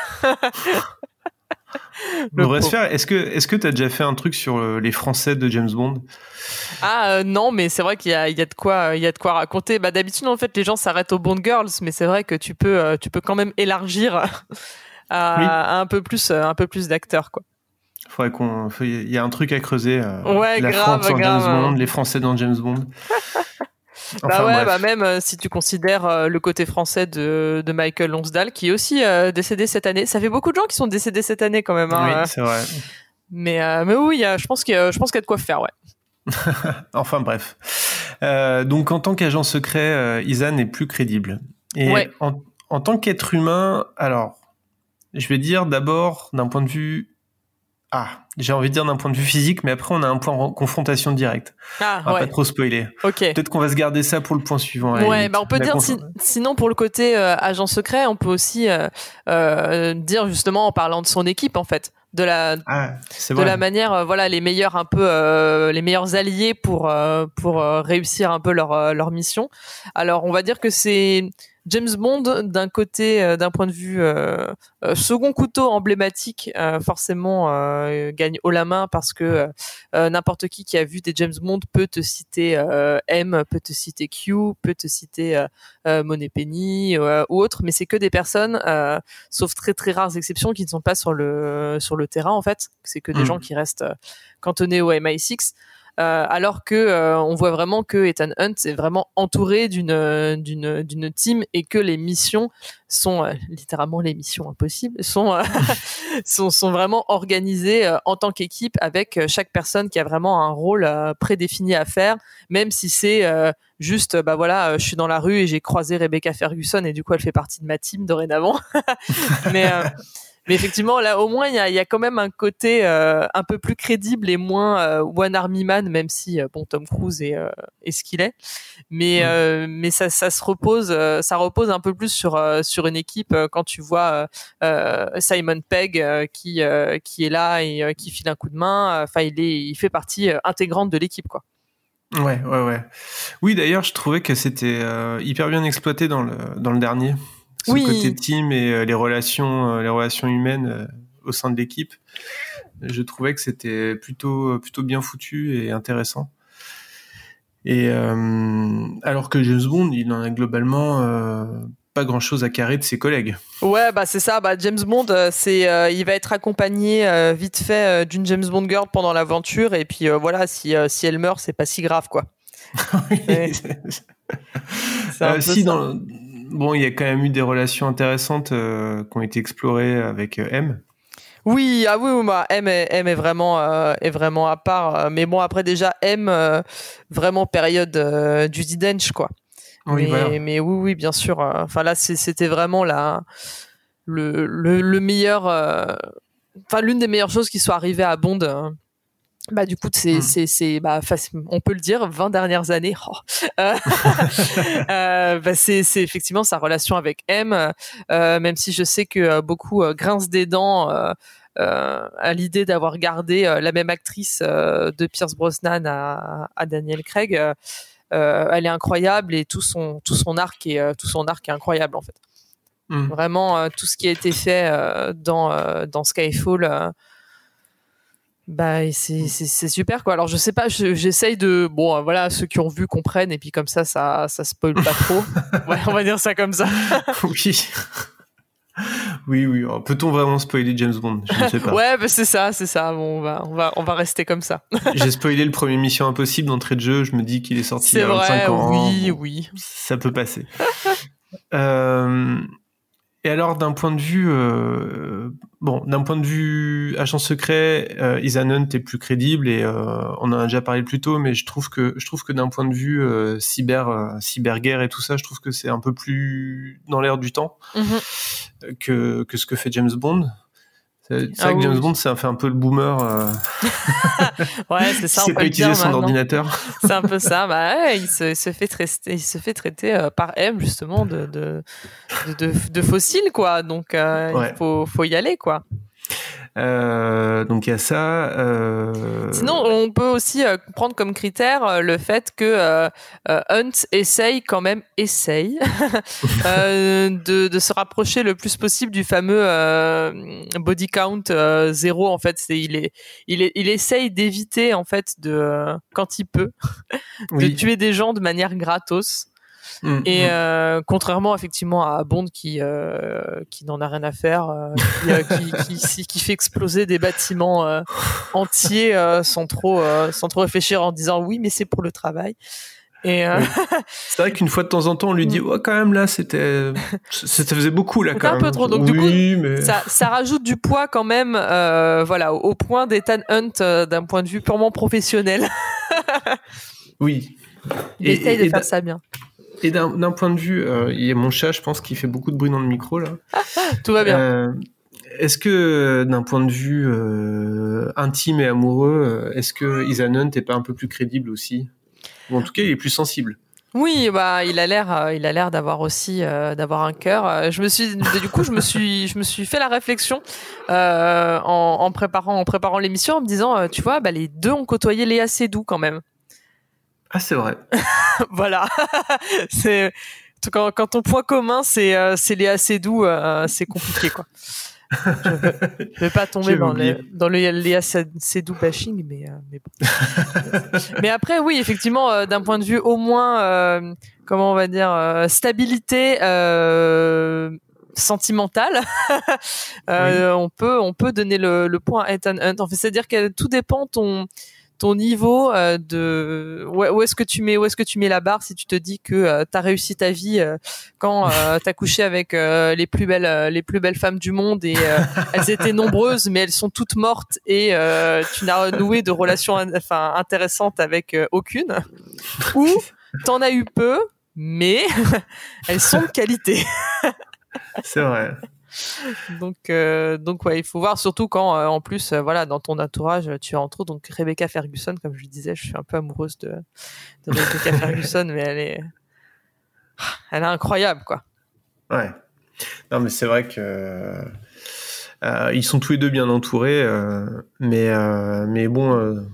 Le faire. Est-ce que est-ce que t'as déjà fait un truc sur euh, les Français de James Bond? Ah euh, non, mais c'est vrai qu'il y a, il y a de quoi, il y a de quoi raconter. Bah d'habitude en fait les gens s'arrêtent aux Bond Girls, mais c'est vrai que tu peux, tu peux quand même élargir à, Oui. à un peu plus, un peu plus d'acteurs quoi. Faudrait qu'on. Il y a un truc à creuser. euh, Ouais, la grave, France dans grave. James Bond, les Français dans James Bond. bah ouais, bref. bah même euh, si tu considères euh, le côté français de, de Michael Lonsdale, qui est aussi euh, décédé cette année. Ça fait beaucoup de gens qui sont décédés cette année quand même. hein, Oui, euh, c'est vrai. mais mais oui, je pense qu'il y a, je pense qu'il y a de quoi faire, ouais. Enfin bref. Donc en tant qu'agent secret, euh, Isa n'est plus crédible. Et Ouais. en, en tant qu'être humain, alors, je vais dire d'abord d'un point de vue... Ah, j'ai envie de dire d'un point de vue physique, mais après on a un point de confrontation directe. Ah On va ouais. pas trop spoiler. Ok. Peut-être qu'on va se garder ça pour le point suivant. Ouais, bah on peut dire si- sinon pour le côté euh, agent secret, on peut aussi euh, euh, dire justement en parlant de son équipe en fait, de la Ah, de la manière voilà les meilleurs un peu les meilleurs alliés pour pour réussir un peu leur leur mission. Alors on va dire que c'est James Bond d'un côté euh, d'un point de vue euh, euh, second couteau emblématique euh, forcément euh, gagne haut la main parce que n'importe qui qui a vu des James Bond peut te citer euh, M, peut te citer Q, peut te citer Moneypenny euh, ou autre, mais c'est que des personnes, euh, sauf très très rares exceptions, qui ne sont pas sur le sur le terrain en fait. C'est que des Mhm. gens qui restent cantonnés au MI6. Euh, alors que euh, on voit vraiment que Ethan Hunt est vraiment entouré d'une euh, d'une d'une team et que les missions sont euh, littéralement les missions impossibles sont sont, sont vraiment organisées en tant qu'équipe avec chaque personne qui a vraiment un rôle prédéfini à faire même si c'est juste bah voilà je suis dans la rue et j'ai croisé Rebecca Ferguson et du coup elle fait partie de ma team dorénavant. Mais mais effectivement, là, au moins, il y a, il y a quand même un côté euh, un peu plus crédible et moins euh, One Army Man, même si euh, bon, Tom Cruise est, est ce qu'il est. Mais mais ça, ça se repose, ça repose un peu plus sur sur une équipe quand tu vois Simon Pegg qui qui est là et qui file un coup de main. Enfin, il est, il fait partie intégrante de l'équipe, quoi. Ouais, ouais, ouais. Oui, d'ailleurs, je trouvais que c'était hyper bien exploité dans le dans le dernier. Ce Oui. côté team et euh, les relations, euh, les relations humaines euh, au sein de l'équipe. Je trouvais que c'était plutôt plutôt bien foutu et intéressant. Et euh, alors que James Bond, il en a globalement euh, pas grand chose à carrer de ses collègues. Ouais, bah c'est ça. Bah James Bond, c'est, euh, il va être accompagné euh, vite fait euh, d'une James Bond girl pendant l'aventure, et puis voilà, si si elle meurt, c'est pas si grave, quoi. C'est si dans bon, il y a quand même eu des relations intéressantes euh, qui ont été explorées avec euh, M. Oui, ah oui, bah, M, est, M est vraiment euh, est vraiment à part. Mais bon, après déjà M, euh, vraiment période euh, Judi Dench, quoi. Oui, mais, voilà. mais oui, oui, bien sûr. Enfin là, c'était vraiment la le, le, le meilleur. Enfin, l'une des meilleures choses qui soit arrivée à Bond. Bah du coup c'est Mm. c'est c'est bah on peut le dire 20 dernières années oh. Euh, euh, bah, c'est c'est effectivement sa relation avec M euh, même si je sais que beaucoup euh, grincent des dents à l'idée d'avoir gardé la même actrice de Pierce Brosnan à, à Daniel Craig elle est incroyable et tout son tout son arc est tout son arc est incroyable en fait Mm. vraiment tout ce qui a été fait dans dans Skyfall bah et c'est super quoi alors je sais pas je- j'essaye de bon euh, voilà ceux qui ont vu comprennent et puis comme ça ça ça spoil pas trop ouais, on va dire ça comme ça oui. Oui, oui. Alors, Peut-on vraiment spoiler James Bond? Je ne sais pas. ouais bah c'est ça c'est ça bon on va on va on va rester comme ça J'ai spoilé le premier Mission Impossible d'entrée de jeu. Je me dis qu'il est sorti il y a 25 vrai ans. oui oui Ça peut passer. Euh, et alors, d'un point de vue, euh, bon, d'un point de vue agent secret, euh, Hunt est plus crédible et euh, on en a déjà parlé plus tôt, mais je trouve que je trouve que d'un point de vue euh, cyber, euh, cyberguerre et tout ça, je trouve que c'est un peu plus dans l'air du temps Mhm. que que ce que fait James Bond. C'est c'est Ah vrai que oui, James oui. Bond, c'est un, fait un peu le boomer. Euh, Ouais, c'est ça. on sait peut pas utiliser son ordinateur. C'est un peu ça. Bah, ouais, il, se, il se fait traiter, il se fait traiter euh, par M justement de de, de, de, de fossile quoi. Donc euh, Ouais. il faut faut y aller quoi. Euh, donc il y a ça. Euh... Sinon, on peut aussi euh, prendre comme critère euh, le fait que euh, Hunt essaye quand même essaye euh, de, de se rapprocher le plus possible du fameux euh, body count euh, zéro. En fait, c'est il est il est il essaye d'éviter en fait de euh, quand il peut de Oui. tuer des gens de manière gratos. Mm, Et mm. euh, contrairement effectivement à Bond qui euh, qui n'en a rien à faire, euh, qui, qui, qui, qui fait exploser des bâtiments entiers sans trop sans trop réfléchir en disant oui mais c'est pour le travail. Et euh, Oui. C'est vrai qu'une fois de temps en temps, on lui dit, ouais, quand même là, c'était, ça faisait beaucoup là quand un même. peu trop. Donc, du coup, mais ça, ça rajoute du poids quand même, euh, voilà, au, point d'Ethan Hunt euh, d'un point de vue purement professionnel. oui. Il essaye de faire ça bien. Et d'un point de vue, euh, il y a mon chat, je pense, qui fait beaucoup de bruit dans le micro là. Tout va bien. Euh, est-ce que d'un point de vue euh, intime et amoureux, est-ce que Ethan Hunt est pas un peu plus crédible aussi? Ou en tout cas, il est plus sensible. Oui, bah il a l'air, euh, il a l'air d'avoir aussi euh, d'avoir un cœur. Je me suis, du coup, je me suis, je me suis fait la réflexion euh, en, en préparant, en préparant l'émission, en me disant, tu vois, bah les deux ont côtoyé Léa Seydoux quand même. Ah, c'est vrai. voilà, c'est quand, quand ton point commun c'est euh, c'est Léa Seydoux, euh, c'est compliqué quoi. Je je vais pas tomber dans, oublié. le, dans le Léa Seydoux bashing, mais euh, mais bon. mais après, oui, effectivement, euh, d'un point de vue au moins, euh, comment on va dire, euh, stabilité euh, sentimentale, euh, on peut on peut donner le, le point à Ethan Hunt. En fait, c'est-à-dire que tout dépend ton ton niveau euh, de où, est-ce que tu mets où est-ce que tu mets la barre si tu te dis que euh, tu as réussi ta vie euh, quand tu as couché avec les plus belles les plus belles femmes du monde et elles étaient nombreuses mais elles sont toutes mortes et tu n'as noué de relations in- enfin intéressantes avec aucune ou t'en as eu peu mais elles sont de qualité C'est vrai. Donc euh, donc ouais il faut voir surtout quand euh, en plus euh, voilà dans ton entourage tu as entre autres donc Rebecca Ferguson comme je le disais je suis un peu amoureuse de, de Rebecca Ferguson mais elle est elle est incroyable quoi Ouais. Non, mais c'est vrai que ils sont tous les deux bien entourés, mais mais bon,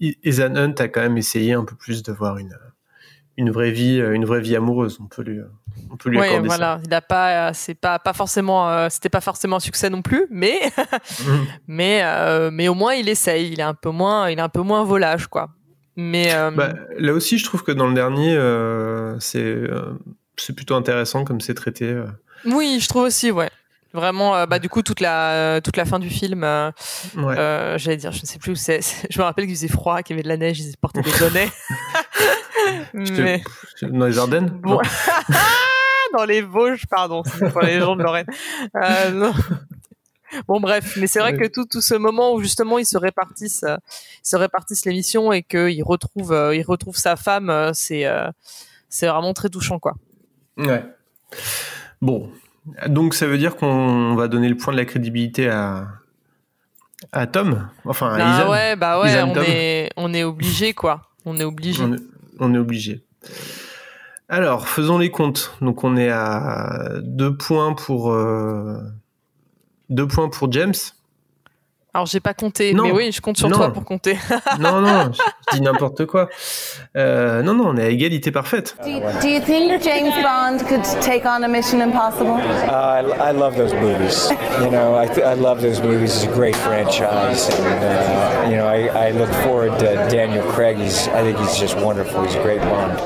Ethan Hunt a quand même essayé un peu plus d'avoir une une vraie vie, euh, une vraie vie amoureuse. On peut lui on peut lui ouais accorder voilà il a pas euh, c'est pas pas forcément euh, c'était pas forcément un succès non plus mais ça. Mhm. mais euh, mais au moins il essaye il est un peu moins il est un peu moins volage quoi mais euh, Bah, là aussi, je trouve que dans le dernier, euh, c'est euh, c'est plutôt intéressant comme c'est traité. euh. oui je trouve aussi ouais vraiment euh, bah du coup toute la euh, toute la fin du film euh, Ouais. Euh, J'allais dire, je ne sais plus où c'est. c'est- Je me rappelle qu'il faisait froid, qu'il y avait de la neige, ils portaient des bonnets. Te- Dans les Ardennes. bon. Non. dans les Vosges, pardon, c'est pour les gens de Lorraine. Euh, non. Bon bref, mais c'est vrai Ouais. que tout, tout ce moment où justement ils se répartissent, euh, ils se répartissent l'émission et qu'il retrouve, euh, il retrouve sa femme, c'est, c'est vraiment très touchant quoi. Ouais. Bon, donc ça veut dire qu'on va donner le point de la crédibilité à à Tom, enfin à Bah ouais, bah ouais, on Tom. est, on est obligé quoi, on est obligé. On est, on est obligé. Alors, faisons les comptes. Donc, on est à deux points pour euh, deux points pour James. Alors j'ai pas compté, Non. mais oui, je compte sur Non. toi pour compter. Non, non, je je dis n'importe quoi. Euh, non, non, on est à égalité parfaite. Do you, do you think James Bond could take on a Mission Impossible? Uh, I, I love those movies. You know, I, th- I love those movies. It's a great franchise, and uh, you know, I, I look forward to Daniel Craig. He's, I think he's just wonderful. He's a great Bond.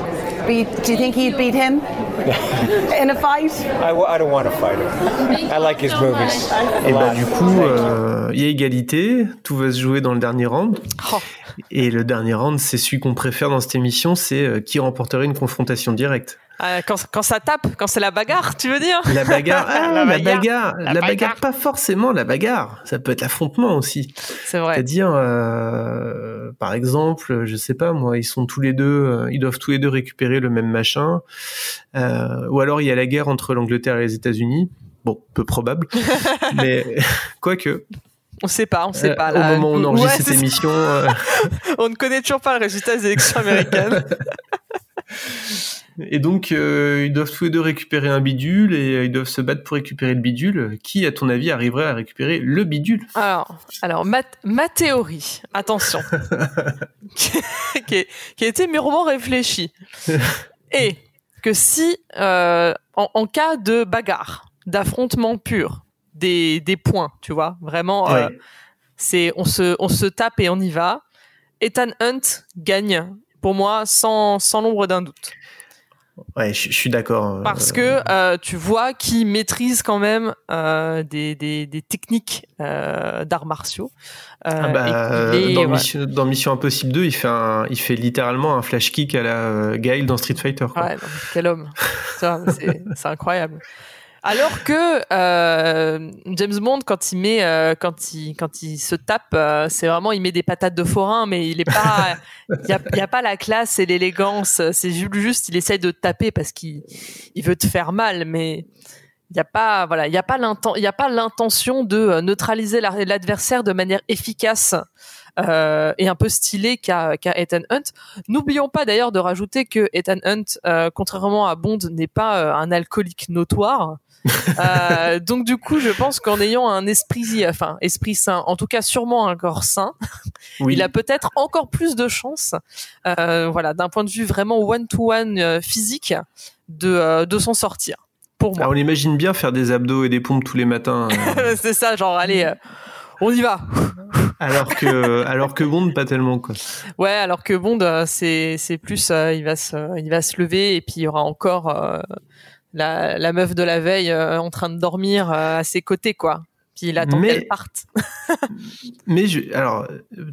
Be, do you think he'd beat him? In a fight? I, w- I don't want to fight him. I like his movies. Et bah, du coup, euh, il y a égalité. Tout va se jouer dans le dernier round. Oh. Et le dernier round, c'est celui qu'on préfère dans cette émission, c'est euh, qui remporterait une confrontation directe. Ah, quand, quand ça tape, quand c'est la bagarre, tu veux dire La bagarre, ah, La la, bagarre. bagarre, La la, bagarre. bagarre. pas forcément la bagarre. Ça peut être l'affrontement aussi. C'est vrai. C'est-à-dire, euh, par exemple, je sais pas moi, ils sont tous les deux, euh, ils doivent tous les deux récupérer le même machin, euh, ou alors il y a la guerre entre l'Angleterre et les États-Unis. bon, peu probable, mais quoique. On sait pas, on sait Euh, pas. au moment où on enregistre Ouais, cette émission, euh, on ne connaît toujours pas le résultat des élections américaines. Et donc, euh, ils doivent tous les deux récupérer un bidule et euh, ils doivent se battre pour récupérer le bidule. Qui, à ton avis, arriverait à récupérer le bidule? Alors, alors ma, ma théorie, attention, qui, est- qui a été mûrement réfléchie, est que si, euh, en, en cas de bagarre, d'affrontement pur, des, des points, tu vois, vraiment, Ouais. c'est on se, on se tape et on y va, Ethan Hunt gagne, pour moi, sans, sans l'ombre d'un doute. Ouais, je je suis d'accord. euh, Parce que euh, tu vois qu'il maîtrise quand même euh, des, des, des techniques euh, d'arts martiaux. Euh, Ah bah, et dans, ouais. Mission, dans Mission Impossible 2, il fait, un, il fait littéralement un flash kick à la euh, Gail dans Street Fighter. quoi. Ouais, non, quel homme. C'est incroyable. Alors que euh, James Bond, quand il met, euh, quand il, quand il se tape, euh, c'est vraiment, il met des patates de forain, mais il est pas, il y a, pas la classe et l'élégance. C'est ju- juste, il essaye de taper parce qu'il, il veut te faire mal, mais il y a pas, voilà, il y a pas l'inten- il y a pas l'intention de euh, neutraliser la- l'adversaire de manière efficace. euh, et un peu stylé qu'a qu'a Ethan Hunt. N'oublions pas d'ailleurs de rajouter que Ethan Hunt, euh, contrairement à Bond, n'est pas euh, un alcoolique notoire. Euh, donc du coup, je pense qu'en ayant un esprit, enfin esprit sain, en tout cas sûrement un corps sain, Oui. il a peut-être encore plus de chances, euh, voilà, d'un point de vue vraiment one-to-one euh, physique, de euh, de s'en sortir. Pour moi, Ah, on l'imagine bien faire des abdos et des pompes tous les matins. euh, c'est ça, genre allez, euh, on y va. alors que, alors que Bond, pas tellement quoi. Ouais, alors que Bond, c'est c'est plus, euh, il va se, il va se lever et puis il y aura encore euh, la, la meuf de la veille euh, en train de dormir euh, à ses côtés, quoi. Puis il attend qu'elle parte. Mais je, alors,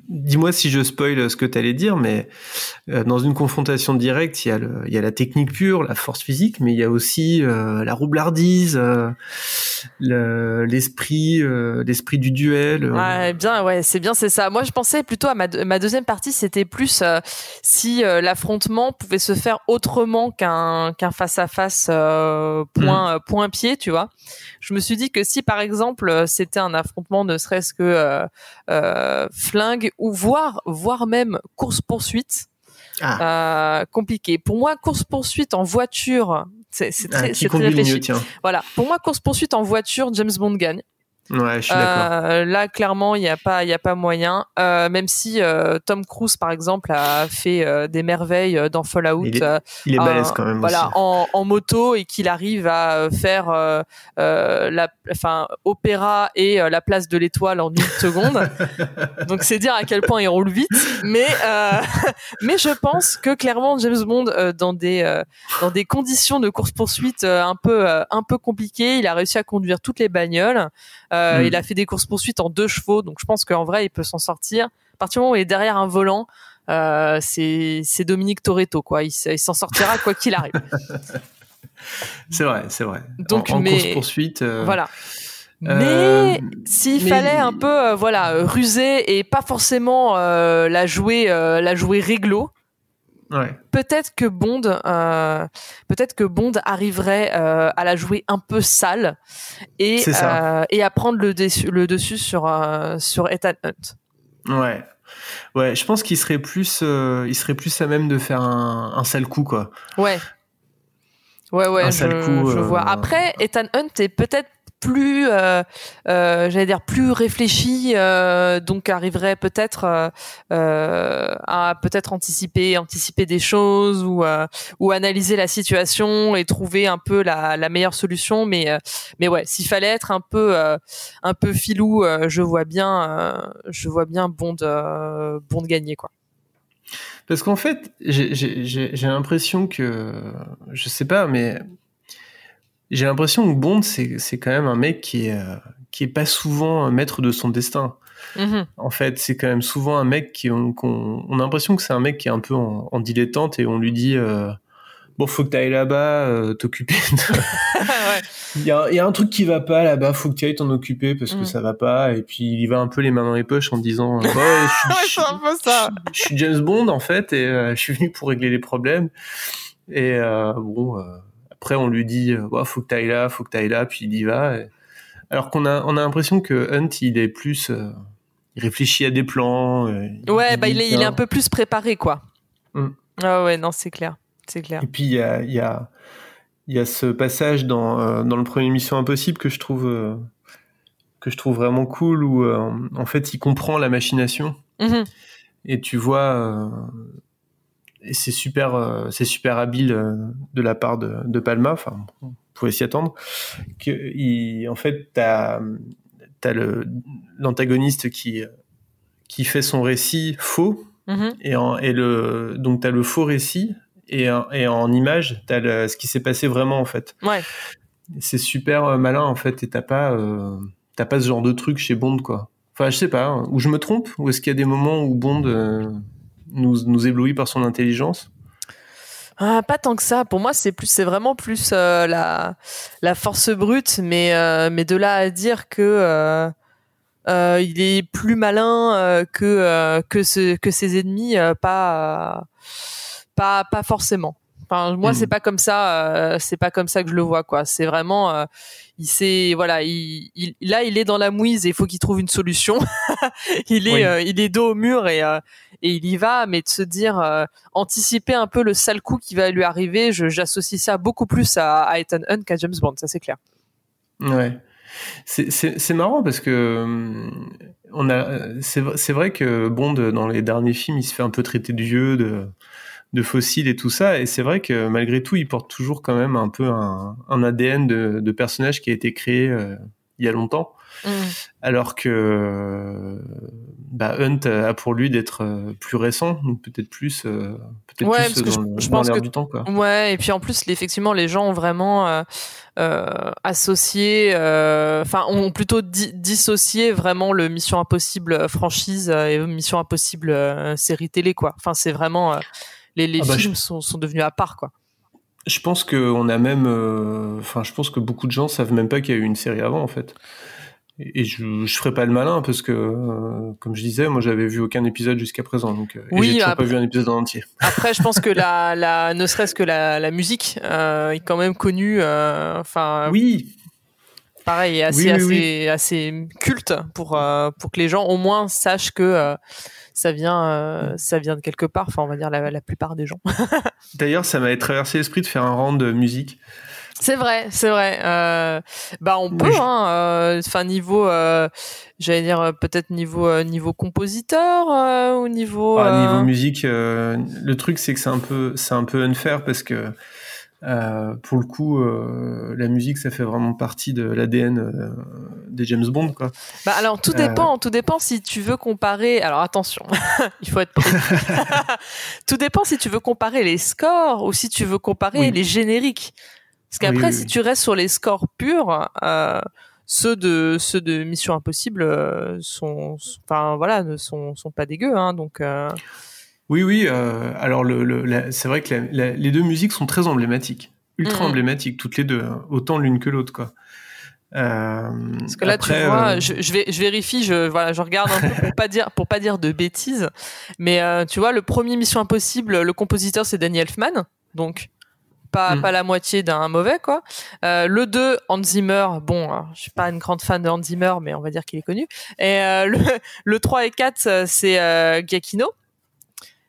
dis-moi si je spoil ce que tu allais dire, mais euh, dans une confrontation directe, il y, a le, il y a la technique pure, la force physique, mais il y a aussi euh, la roublardise, euh, le- l'esprit, euh, l'esprit du duel. Ouais, bien, ouais, c'est bien, c'est ça. Moi, je pensais plutôt à ma, ma deuxième partie, c'était plus si l'affrontement pouvait se faire autrement qu'un qu'un face à face point euh, point pied, tu vois. Je me suis dit que si par exemple c'était un affrontement, ne serait-ce que euh, euh, flingue ou voire voire même course poursuite. Ah. Euh, compliqué. Pour moi, course poursuite en voiture, c'est Ah, très, réfléchi. Voilà. Pour moi, course poursuite en voiture, James Bond gagne. Ouais, je suis d'accord. Euh, là, clairement, il n'y a pas, il y a pas moyen. Euh, même si euh, Tom Cruise, par exemple, a fait euh, des merveilles euh, dans Fallout. Il est- euh, il est balèze quand même Voilà, aussi. en, en moto et qu'il arrive à faire la, enfin, opéra et la place de l'étoile en une seconde. Donc c'est dire à quel point il roule vite. Mais euh, mais je pense que clairement James Bond euh, dans des euh, dans des conditions de course poursuite un peu euh, un peu compliquées, il a réussi à conduire toutes les bagnoles. Euh. Il a fait des courses poursuites en deux chevaux, donc je pense qu'en vrai il peut s'en sortir. À partir du moment où il est derrière un volant, euh, c'est Dominique Toretto quoi. Il, s'en sortira quoi qu'il arrive. C'est vrai, c'est vrai. Donc, en, en mais- course poursuite. Voilà. Euh, Mais s'il mais- fallait un peu euh, voilà ruser et pas forcément euh, la jouer la jouer réglo, Ouais. peut-être que Bond euh, peut-être que Bond arriverait euh, à la jouer un peu sale et euh, et à prendre le dessus le dessus sur euh, sur Ethan Hunt. Ouais. Ouais, je pense qu'il serait plus, euh, il serait plus à même de faire un, un sale coup, quoi. Ouais. Ouais, ouais, Un je, sale coup, je euh, vois. Après, Ethan Hunt est peut-être plus, euh, euh, j'allais dire, plus réfléchi, euh, donc arriverait peut-être euh, euh, à peut-être anticiper, anticiper des choses ou euh, ou analyser la situation et trouver un peu la, la meilleure solution. Mais mais ouais, s'il fallait être un peu un peu filou, je vois bien, je vois bien Bond Bond gagner quoi. Parce qu'en fait, j'ai l'impression que, je sais pas, mais j'ai l'impression que Bond, c'est c'est quand même un mec qui est, euh, qui est pas souvent maître de son destin. Mhm. En fait, c'est quand même souvent un mec qui, on, on a l'impression que c'est un mec qui est un peu en, en dilettante et on lui dit, euh, bon, faut que t'ailles là-bas, euh, t'occuper. de- Il y, y a un truc qui va pas là-bas, faut que tu ailles t'en occuper parce que Mm. ça va pas. Et puis il y va un peu les mains dans les poches en disant, ouais, je suis- c'est un peu ça. je suis James Bond en fait et euh, je suis venu pour régler les problèmes et euh, bon euh, après, on lui dit, Ouais, faut que t'ailles là, faut que t'ailles là, puis il y va. Et- Alors qu'on a, on a l'impression que Hunt, il est plus, euh, il réfléchit à des plans. euh, Ouais, bah dit, il est, il est un peu plus préparé, quoi. Mm. Ah ouais, non, c'est clair. C'est clair. Et puis il y a, il y a, il y a ce passage dans, euh, dans le premier Mission Impossible que je trouve, euh, que je trouve vraiment cool où en fait il comprend la machination Mhm. et tu vois, et c'est super, euh, c'est super habile euh, de la part de, de Palma. Enfin, on pouvait s'y attendre. Que, il, en fait, t'as, t'as le l'antagoniste qui qui fait son récit faux Mhm. et, en, et le donc t'as le faux récit et, en- et en image t'as le- ce qui s'est passé vraiment en fait. Ouais. C'est super euh, malin en fait et t'as pas euh, t'as pas ce genre de truc chez Bond quoi. Enfin je sais pas hein. ou je me trompe? Ou est-ce qu'il y a des moments où Bond euh, nous éblouit par son intelligence? Ah, pas tant que ça. Pour moi, c'est plus, c'est vraiment plus euh, la la force brute, mais euh, mais de là à dire que euh, il est plus malin que que que ses ennemis, pas pas pas forcément. Enfin, moi, Mhm. c'est pas comme ça. euh, c'est pas comme ça que je le vois, quoi. C'est vraiment, euh, il sait, voilà, il, il, là, il est dans la mouise et il faut qu'il trouve une solution. il est, Oui. euh, il est dos au mur et et il y va, mais de se dire anticiper un peu le sale coup qui va lui arriver, j'associe ça beaucoup plus à, à Ethan Hunt qu'à James Bond, ça c'est clair. Ouais. C'est- marrant parce que on a c'est vrai que Bond dans les derniers films il se fait un peu traiter de vieux de de fossile et tout ça et c'est vrai que malgré tout il porte toujours quand même un peu un, un ADN de, de personnage qui a été créé euh, il y a longtemps alors que bah, Hunt a pour lui d'être euh, plus récent ou peut-être plus euh, peut-être Ouais, plus parce que dans, je, le- je dans pense que du temps quoi. ouais, et puis en plus, effectivement, les gens ont vraiment euh, euh, associé, euh, enfin, ont plutôt di- dissocié vraiment le Mission Impossible franchise et Mission Impossible série télé, quoi. Enfin, c'est vraiment les, les Ah bah, films sont, sont devenus à part, quoi. Je pense que on a même, euh, enfin, je pense que beaucoup de gens savent même pas qu'il y a eu une série avant en fait. Et je, je ferai pas le malin parce que, euh, comme je disais, moi j'avais vu aucun épisode jusqu'à présent, donc euh, et Oui, j'ai toujours après- pas vu un épisode en entier. Après, je pense que la, la, ne serait-ce que la, la musique est quand même connue. Enfin, oui. Pareil, assez, Oui, oui, assez, oui. assez culte pour euh, pour que les gens au moins sachent que euh, ça vient, euh, ça vient de quelque part. Enfin, on va dire la, la plupart des gens. D'ailleurs, ça m'avait traversé l'esprit de faire un rang de musique. C'est vrai, c'est vrai. Euh, bah on peut, hein. euh, Enfin niveau, euh, j'allais dire peut-être niveau euh, niveau compositeur euh, ou niveau. Ah, niveau musique, euh, le truc c'est que c'est un peu, c'est un peu unfair parce que euh, pour le coup, euh, la musique ça fait vraiment partie de l'ADN euh, des James Bond quoi. Bah alors tout Euh, dépend, tout dépend si tu veux comparer. Alors attention, il faut être tout dépend si tu veux comparer les scores ou si tu veux comparer Oui. les génériques. Parce qu'après, Oui, oui, si tu restes sur les scores purs, euh, ceux de ceux de Mission Impossible sont, enfin voilà, ne sont sont pas dégueux. Hein, donc euh, Oui, oui. euh, alors, le, le- la- c'est vrai que la- la- les deux musiques sont très emblématiques, ultra Mhm. emblématiques, toutes les deux, hein, autant l'une que l'autre, quoi. Euh, Parce que là, tu vois, je, je, vais, je vérifie, je, voilà, je regarde un peu pour pas dire, pour pas dire de bêtises. Mais euh, tu vois, le premier Mission Impossible, le compositeur c'est Danny Elfman, donc pas, Mm. pas la moitié d'un mauvais quoi. Euh, le 2, Hans Zimmer, bon, alors, je suis pas une grande fan de Hans Zimmer, mais on va dire qu'il est connu. Et euh, le, le 3 et 4, euh, c'est euh, Giacchino.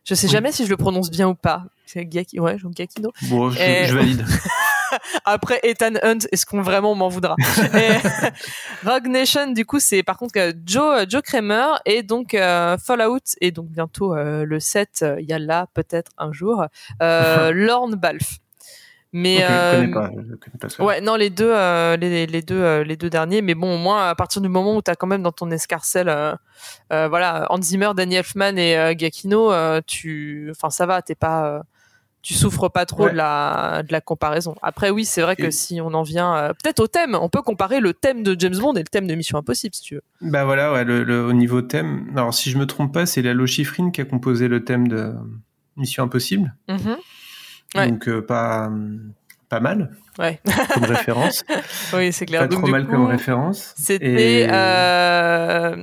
Je sais Oui. jamais si je le prononce bien ou pas. C'est Giac- ouais, Giacchino. Bon, je, Et- je valide. Après Ethan Hunt, est-ce qu'on vraiment m'en voudra Et Rogue Nation, du coup, c'est par contre euh, Joe Joe Kramer et donc euh, Fallout et donc bientôt euh, le 7, euh, il y a là peut-être un jour euh, Lorne Balfe. Mais je euh, connais pas, je connais pas ça. Ouais, non, les deux, euh, les, les deux, euh, les deux derniers. Mais bon, au moins, à partir du moment où tu as quand même dans ton escarcelle, euh, euh, voilà, Hans Zimmer, Danny Elfman et euh, Giacchino, euh, tu, enfin, ça va, t'es pas, euh, tu souffres pas trop Ouais. de la, de la comparaison. Après, oui, c'est vrai que Et- si on en vient, euh, peut-être au thème, on peut comparer le thème de James Bond et le thème de Mission Impossible, si tu veux. Bah voilà, ouais, le, le- au niveau thème. Alors, si je me trompe pas, c'est Lalo Schifrin qui a composé le thème de Mission Impossible. Mhm. Ouais. Donc, euh, pas, pas mal Ouais. comme référence. oui, c'est clair. Pas Donc, trop mal coup, comme référence. C'était Et- euh,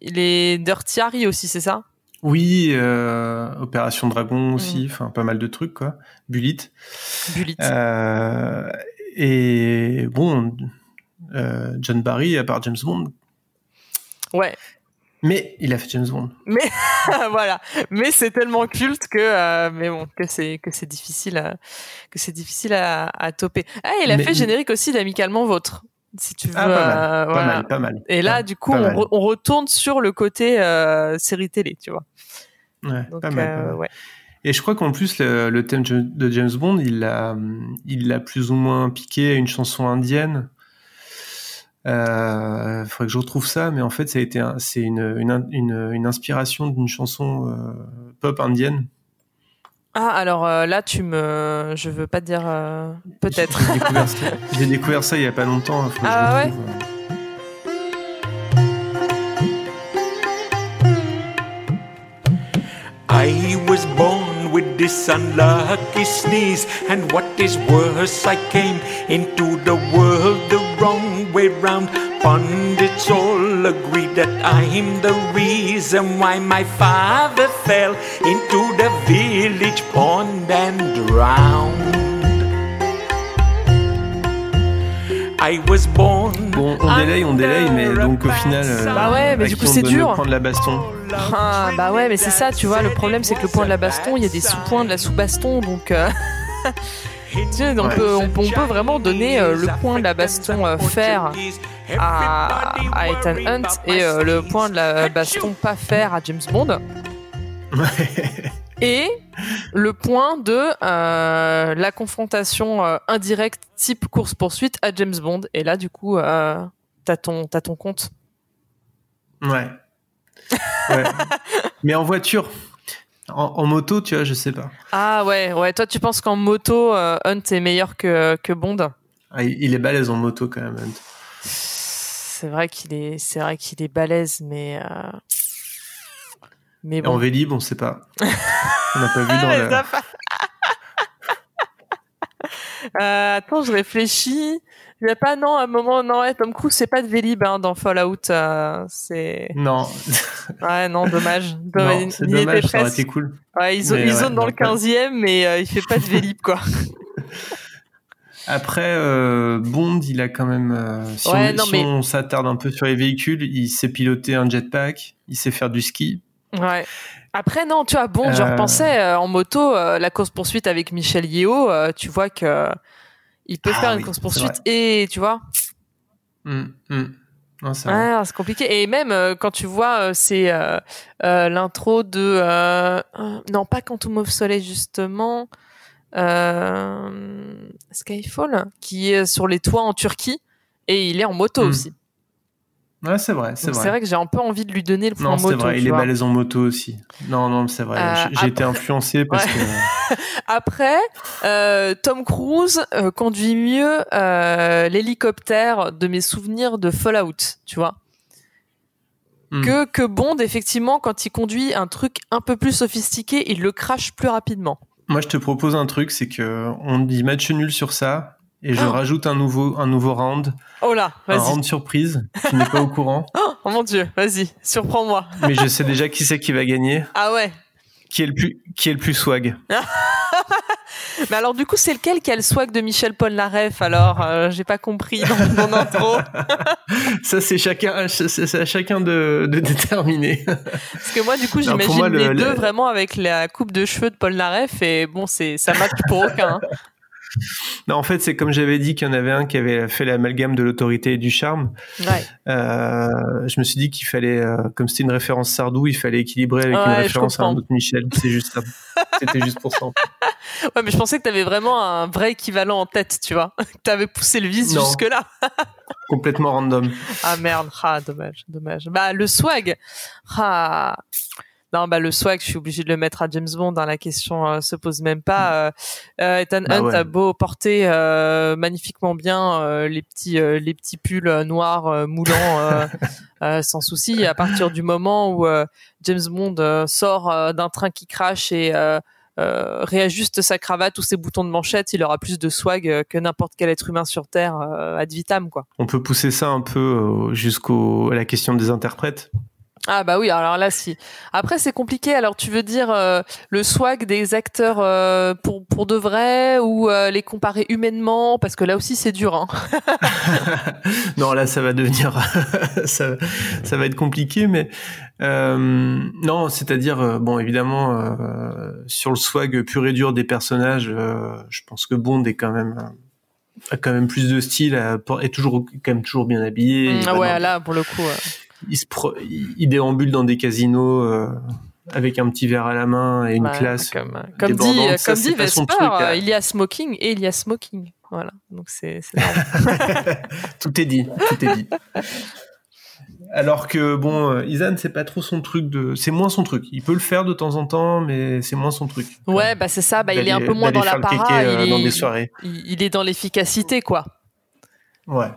les Dirty Harry aussi, c'est ça? Oui, euh, Opération Dragon aussi, enfin pas mal de trucs quoi. Bullet. Bullet. Et bon, John Barry, à part James Bond. Ouais. Mais il a fait James Bond. Mais voilà, mais c'est tellement culte que euh, mais bon que c'est que c'est difficile à, que c'est difficile à, à toper. Ah, il a Mais- fait générique aussi d'Amicalement Vôtre. Si tu veux. Ah, pas mal, euh, pas voilà. mal, pas mal. Et là, Pas- du coup, on, mal. re- on retourne sur le côté euh, série télé, tu vois. Ouais, Donc, pas mal, pas mal. ouais. Et je crois qu'en plus, le, le thème de James Bond, il l'a, il l'a plus ou moins piqué à une chanson indienne. Euh, faudrait que je retrouve ça, mais en fait, ça a été, un- c'est une, une, une, une inspiration d'une chanson euh, pop indienne. Ah, alors euh, là, tu me. Je veux pas te dire. euh, Peut-être. J'ai découvert, ça- j'ai découvert ça il y a pas longtemps. je Ah ouais retrouve. I was born with this unlucky sneeze, and what is worse, I came into the world the wrong way round. Pundits all agree that I'm the reason why my father fell into the village pond and drowned. I was born. Bon, on délaye, on délaye, mais donc au final, euh, Bah ouais, mais à du qui coup, on c'est donne dur. le point de la baston. Ah, bah ouais, mais c'est ça, tu vois. Le problème, c'est que le point de la baston, il y a des sous-points de la sous-baston, donc. euh, tu sais, on, Ouais. peut, on, peut- on peut vraiment donner euh, le point de la baston euh, faire à, à Ethan Hunt et euh, le point de la baston pas faire à James Bond. Et le point de euh, la confrontation euh, indirecte type course-poursuite à James Bond. Et là, du coup, euh, t'as ton, t'as ton compte. Ouais. Ouais. mais en voiture. En, en moto, tu vois, je sais pas. Ah ouais, ouais. Toi, tu penses qu'en moto, Hunt est meilleur que, que Bond? Ah, il il est balèze en moto quand même. Hunt. C'est vrai qu'il est, c'est vrai qu'il est balèze, mais mais Et En bon. Vélib, on sait pas. On n'a pas vu dans la... Euh, attends, je réfléchis. Il n'y a pas non à un moment non ouais Tom Cruise c'est pas de Vélib hein, dans Fallout euh, c'est Non. ouais non dommage Non, c'est Il y était dommage, ça aurait presque. été cool. ouais ils, zone- ouais, dans le pas- 15e mais euh, il fait pas de Vélib quoi Après, euh, Bond, il a quand même... si Ouais, on, non, si mais- on s'attarde un peu sur les véhicules, il sait piloter un jetpack, il sait faire du ski. Ouais. Après, non, tu vois, bon, je Euh. repensais euh, en moto, euh, la course-poursuite avec Michel Yeo, euh, tu vois que il peut Ah faire oui, une course-poursuite et, tu vois, c'est vrai. ah, c'est compliqué. Et même quand tu vois, c'est l'intro de. non, pas Quantum of Soleil, justement. Skyfall, qui est sur les toits en Turquie. Et il est en moto Hmm. aussi. Ouais, c'est vrai, c'est vrai. c'est vrai que j'ai un peu envie de lui donner le point Non, c'est moto. vrai, il est balèze en moto aussi. Non, non, c'est vrai. Euh, J'ai- été influencé parce Ouais. que... Après, euh, Tom Cruise euh, conduit mieux l'hélicoptère de mes souvenirs de Fallout, tu vois. Hmm. Que, que Bond, effectivement, quand il conduit un truc un peu plus sophistiqué, il le crache plus rapidement. Moi, je te propose un truc, c'est que on dit match nul sur ça, et je Oh. rajoute un nouveau, un nouveau round, Oh là, un vas-y. round surprise. Tu n'es pas au courant, Oh mon dieu, vas-y, surprends-moi. mais je sais déjà qui c'est qui va gagner, Ah ouais. qui est le plus, qui est le plus swag. Mais alors, du coup, c'est lequel qui a le swag de Michel Polnareff Alors, euh, j'ai pas compris dans mon intro. Ça, c'est chacun, c'est à chacun de, de déterminer. Parce que moi, du coup, j'imagine le- les le- deux vraiment avec la coupe de cheveux de Paul Naref et bon, c'est ça match pour aucun. Non, en fait, c'est comme j'avais dit qu'il y en avait un qui avait fait l'amalgame de l'autorité et du charme. Ouais. Euh, je me suis dit qu'il fallait, euh, comme c'était une référence Sardou, il fallait équilibrer avec Ouais, une référence à un autre Michel. C'est juste ça. C'était juste pour ça. Ouais, mais je pensais que t'avais vraiment un vrai équivalent en tête, tu vois. Que t'avais poussé le vice Non. jusque là. Complètement random. Ah merde, ah dommage, dommage. Bah le swag, ah non bah le swag, je suis obligé de le mettre à James Bond. Hein, la question euh, se pose même pas. Euh, euh, Ethan Bah Hunt ouais. a beau porter euh, magnifiquement bien les petits les petits pulls noirs moulants sans souci. À partir du moment où James Bond sort d'un train qui crache et réajuste sa cravate ou ses boutons de manchette, il aura plus de swag que n'importe quel être humain sur Terre ad vitam quoi. On peut pousser ça un peu jusqu'au la question des interprètes? Ah bah oui, alors là si. Après c'est compliqué. Alors tu veux dire euh, le swag des acteurs euh, pour pour de vrai ou euh, les comparer humainement? Parce que là aussi c'est dur. Hein. non, là, ça va devenir, ça, ça va être compliqué, mais euh, non, c'est-à-dire, bon, évidemment, euh, sur le swag pur et dur des personnages, euh, je pense que Bond est quand même a quand même plus de style, est toujours quand même toujours bien habillé. Il ah ouais, là pour le coup. Il, se pro- il il déambule dans des casinos euh, avec un petit verre à la main et une Ouais, classe comme, comme dit. Ça, comme dit Vesper, euh, là. il y a smoking et il y a smoking. Voilà, donc c'est. Tout est dit, tout est dit. Alors que bon, euh, Izan, c'est pas trop son truc de, c'est moins son truc. Il peut le faire de temps en temps, mais c'est moins son truc. Ouais, bah c'est ça. Bah, il est un peu moins dans la para. euh, dans des soirées. il, il est dans l'efficacité, quoi. Ouais.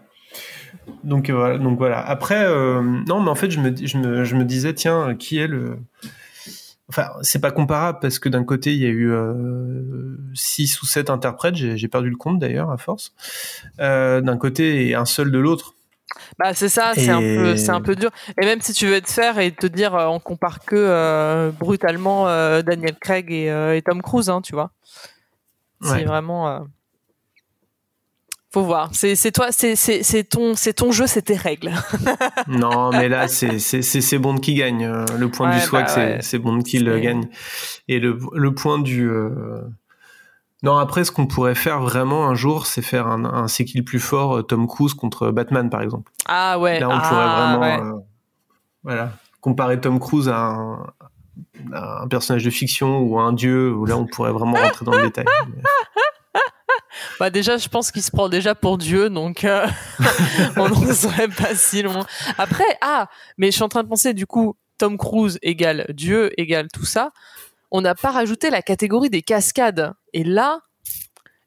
Donc euh, voilà. Donc voilà. Après, euh, non, mais en fait, je me, dis- je me, je me disais, tiens, qui est le Enfin, c'est pas comparable parce que d'un côté, il y a eu euh, six ou sept interprètes. J'ai perdu le compte d'ailleurs à force. Euh, d'un côté et un seul de l'autre. Bah c'est ça, c'est un peu, c'est un peu dur. Et même si tu veux te faire et te dire, euh, on compare que euh, brutalement euh, Daniel Craig et, euh, et Tom Cruise, hein, tu vois. C'est Ouais. vraiment. Faut voir. C'est toi, c'est ton c'est ton jeu, c'est tes règles. Non, mais là, c'est c'est Bond qui gagne. Euh, Le point Ouais, du swag, bah c'est ouais. c'est Bond qui le gagne. Et le le point du euh, non après, ce qu'on pourrait faire vraiment un jour, c'est faire un, un c'est qui le plus fort euh, Tom Cruise contre Batman par exemple. Ah ouais. Là, on ah, pourrait vraiment ouais. euh, voilà comparer Tom Cruise à un, à un personnage de fiction ou à un dieu. Où là, on pourrait vraiment rentrer dans le détail. Bah déjà, je pense qu'il se prend déjà pour Dieu, donc euh, on n'en serait pas si loin. Après, ah, mais je suis en train de penser, du coup, Tom Cruise égale Dieu égale tout ça. On n'a pas rajouté la catégorie des cascades. Et là,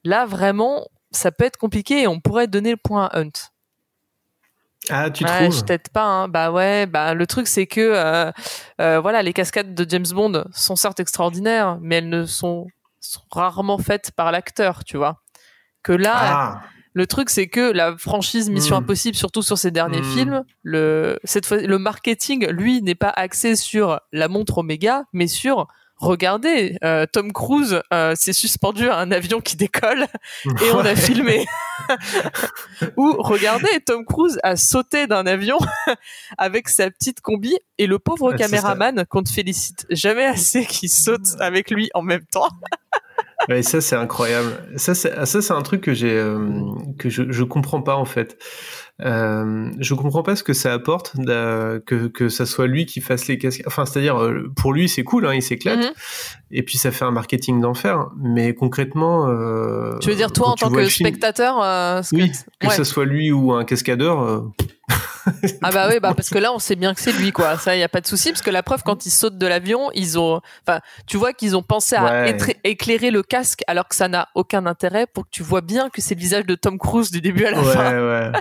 là vraiment, ça peut être compliqué et on pourrait donner le point à Hunt. Ah, tu Ouais, trouves je t'aide pas. Hein. Bah ouais, bah le truc c'est que euh, euh, voilà, les cascades de James Bond sont certes extraordinaires, mais elles ne sont, sont rarement faites par l'acteur, tu vois. Que là, Ah. le truc c'est que la franchise Mission Hmm. Impossible, surtout sur ces derniers Hmm. films, le cette fois, le marketing, lui, n'est pas axé sur la montre Omega, mais sur Regardez, euh, Tom Cruise euh, s'est suspendu à un avion qui décolle et on a filmé. Ou regardez, Tom Cruise a sauté d'un avion avec sa petite combi et le pauvre caméraman qu'on te félicite jamais assez qui saute avec lui en même temps. Ouais, ça c'est incroyable. Ça c'est ça c'est un truc que j'ai euh, que je je comprends pas en fait. Euh, je comprends pas ce que ça apporte d'a- que que ça soit lui qui fasse les casques. Enfin, c'est-à-dire euh, pour lui c'est cool, hein, il s'éclate. Mhm. Et puis ça fait un marketing d'enfer. Mais concrètement, euh, Tu veux dire toi en tant que film- spectateur euh, ce que- que Ouais. ça soit lui ou un cascadeur. Ah bah oui, bah parce que là on sait bien que c'est lui quoi. Ça y a pas de souci parce que la preuve quand ils sautent de l'avion, ils ont enfin, tu vois qu'ils ont pensé à Ouais. éclairer le casque alors que ça n'a aucun intérêt pour que tu vois bien que c'est le visage de Tom Cruise du début à la ouais, fin. ouais.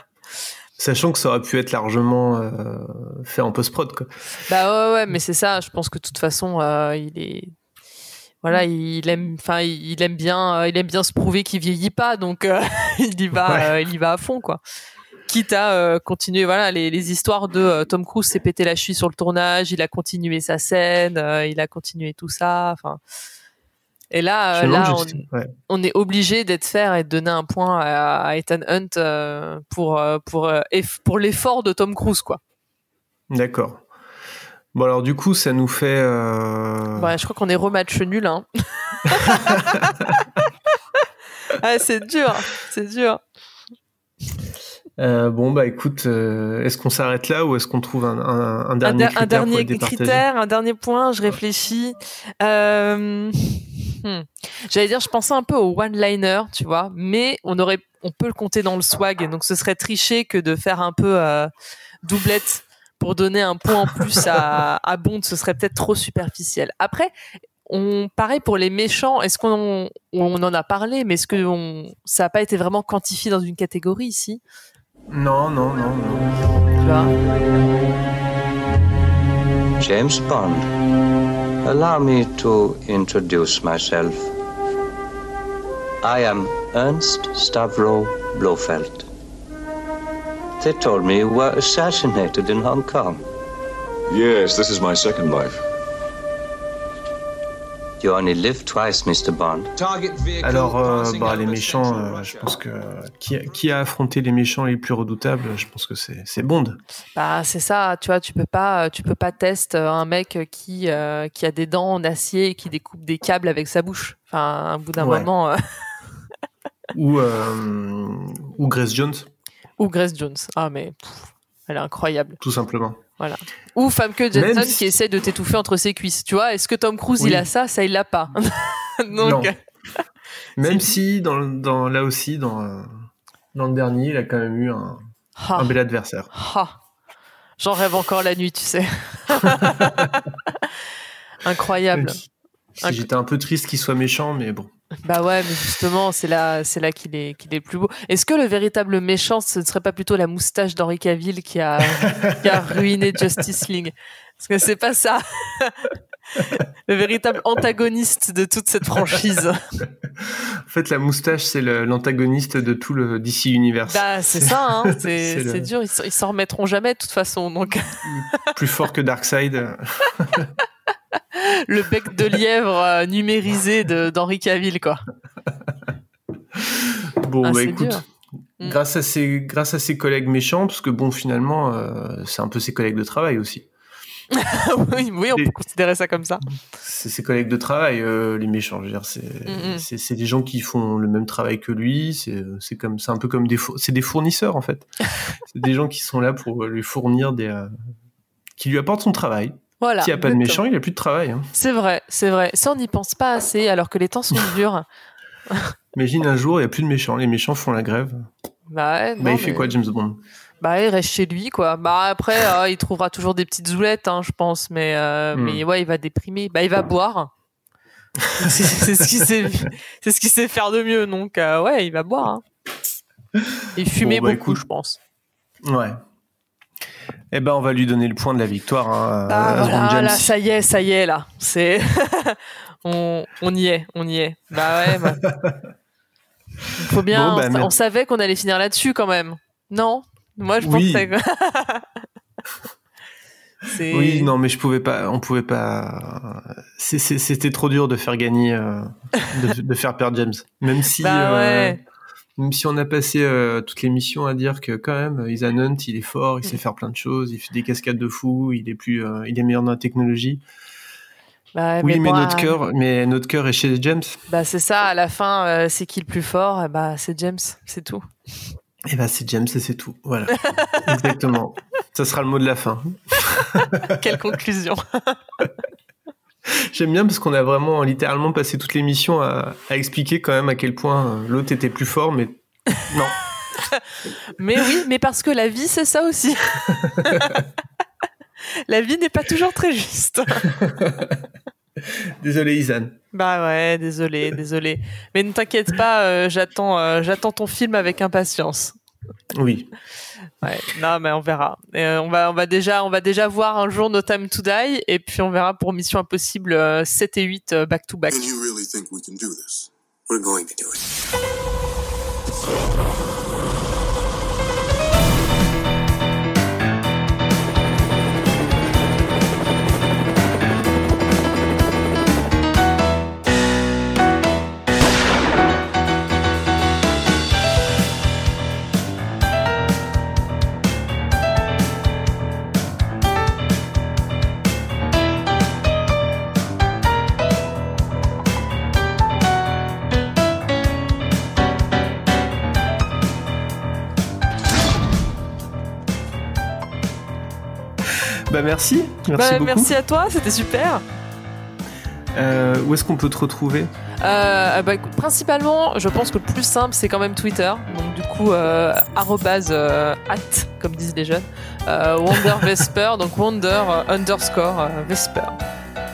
Sachant que ça aurait pu être largement euh, fait en post-prod, quoi. Bah ouais ouais, mais c'est ça, je pense que de toute façon euh, il est voilà, il aime enfin il aime bien euh, il aime bien se prouver qu'il vieillit pas donc euh, il y va Ouais. euh, il y va à fond quoi. Quitte à euh, continuer voilà les, les histoires de euh, Tom Cruise s'est pété la cheville sur le tournage, il a continué sa scène, euh, il a continué tout ça, enfin et là, euh, là, on, juste- ouais. on est obligé d'être faire et de donner un point à, à Ethan Hunt pour pour pour l'effort de Tom Cruise quoi. D'accord. Bon alors du coup ça nous fait. Ouais, je crois qu'on est rematch nul hein. ah, c'est dur, c'est dur. Euh, bon bah écoute, euh, est-ce qu'on s'arrête là ou est-ce qu'on trouve un, un, un dernier der- critère un dernier critère, un dernier point, je réfléchis. Euh, hmm. J'allais dire, je pensais un peu au one-liner, tu vois, mais on aurait, on peut le compter dans le swag, donc ce serait tricher que de faire un peu euh, doublette pour donner un point en plus à, à Bond, ce serait peut-être trop superficiel. Après, on, pareil pour les méchants, est-ce qu'on on en a parlé, mais est-ce que on, ça n'a pas été vraiment quantifié dans une catégorie ici? Non, non, non, non. Tu James Bond, allow me to introduce myself. I am Ernst Stavro Blofeld. They told me you were assassinated in Hong Kong. Yes, this is my second life. You only live twice, Mr. Bond. Alors, euh, bah, les méchants, euh, je pense que qui, a- qui a affronté les méchants les plus redoutables Je pense que c'est c'est Bond. Bah c'est ça, tu vois, tu peux pas, tu peux pas tester un mec qui euh, qui a des dents en acier et qui découpe des câbles avec sa bouche. Enfin, au bout d'un Ouais. moment, euh, Ou, euh, ou Grace Jones, ou Grace Jones. Ah mais pff, elle est incroyable. tout simplement. Voilà. Ou Famke Même Jensen si- qui essaie de t'étouffer entre ses cuisses. Tu vois, est-ce que Tom Cruise Oui. il a ça? Ça il l'a pas. Donc Non. Même si, dans, dans, là aussi, dans, dans le dernier, il a quand même eu un, Ah. un bel adversaire. Ah, j'en rêve encore la nuit, tu sais. Incroyable. Si J'étais un peu triste qu'il soit méchant, mais bon. Bah ouais, mais justement, c'est là, c'est là qu'il est, qu'il est plus beau. Est-ce que le véritable méchant, ce ne serait pas plutôt la moustache d'Henri Cavill qui a, qui a ruiné Justice League? Parce que c'est pas ça. le véritable antagoniste de toute cette franchise. En fait, la moustache, c'est l'antagoniste de tout le DC Universe. Bah, c'est ça, hein. C'est, le- dur. Ils s'en remettront jamais de toute façon. Donc, Plus fort que Darkseid. Le bec de lièvre euh, numérisé d'Henri Cavill, quoi. Bon, Ah, bah écoute, dur. Mm. grâce, à ses, grâce à ses collègues méchants, parce que bon, finalement, euh, c'est un peu ses collègues de travail aussi. oui, oui, on peut considérer ça comme ça. C'est ses collègues de travail, euh, les méchants. C'est Mm, mm. c'est- des gens qui font le même travail que lui. C'est un peu comme des c'est des fournisseurs en fait. c'est des gens qui sont là pour lui fournir des euh, qui lui apportent son travail. Voilà, S'il n'y a pas de exactement. méchants, il n'y a plus de travail. hein. C'est vrai, c'est vrai. Ça, on n'y pense pas assez, alors que les temps sont durs. Imagine un jour, il n'y a plus de méchants. Les méchants font la grève. Bah, ouais, bah, il fait mais- quoi, James Bond? Bah, il reste chez lui, quoi. Bah, après, euh, il trouvera toujours des petites zoulettes, hein, je pense, mais, euh, Hmm. mais ouais, il va déprimer. Bah, il va boire. c'est ce qu'il sait, ce faire de mieux, donc, euh, ouais, il va boire. hein. Et fumer Bon, bah, beaucoup, écoute. je pense. Ouais. Eh ben, on va lui donner le point de la victoire. Hein, Ah, voilà, là, ça y est, ça y est, là. C'est, on, on y est, on y est. Bah ouais, bah. Il faut bien, Bon, bah, on, savait qu'on allait finir là-dessus quand même. Non? Moi, je Oui. pensais que. Oui, non, mais je pouvais pas. On pouvait pas. C'était trop dur de faire gagner, euh, de, de faire perdre James. Même si, Bah euh, ouais. Même si on a passé euh, toute l'émission à dire que quand même, Ethan Hunt, il est fort, il sait Mm. faire plein de choses, il fait des cascades de fou, il est plus, euh, il est meilleur dans la technologie. Bah, oui, mais, notre euh, cœur, mais notre cœur est chez James. Bah c'est ça, à la fin, euh, c'est qui le plus fort? Eh Bah c'est James, c'est tout. Et bah c'est James et c'est tout. Voilà, exactement. Ça sera le mot de la fin. Quelle conclusion J'aime bien parce qu'on a vraiment littéralement passé toute l'émission à, à expliquer quand même à quel point euh, l'autre était plus fort, mais non. Mais oui, mais parce que la vie, c'est ça aussi. la vie n'est pas toujours très juste. Désolé, Isan. Bah ouais, désolé, désolé. Mais ne t'inquiète pas, euh, j'attends, euh, j'attends ton film avec impatience. Oui. Ouais, non, mais on verra. Euh, on va, on va déjà, on va déjà voir un jour No Time to Die, et puis on verra pour Mission Impossible euh, 7 et 8 euh, back to back. And you really think we can do this? We're going to do it. Bah merci. Merci Bah, beaucoup. merci à toi, c'était super. Euh, où est-ce qu'on peut te retrouver? Euh, bah, principalement, je pense que le plus simple, c'est quand même Twitter. Donc, du coup, euh, arrobase, euh, at, comme disent les jeunes, Wonder Vesper, donc Wonder underscore Vesper.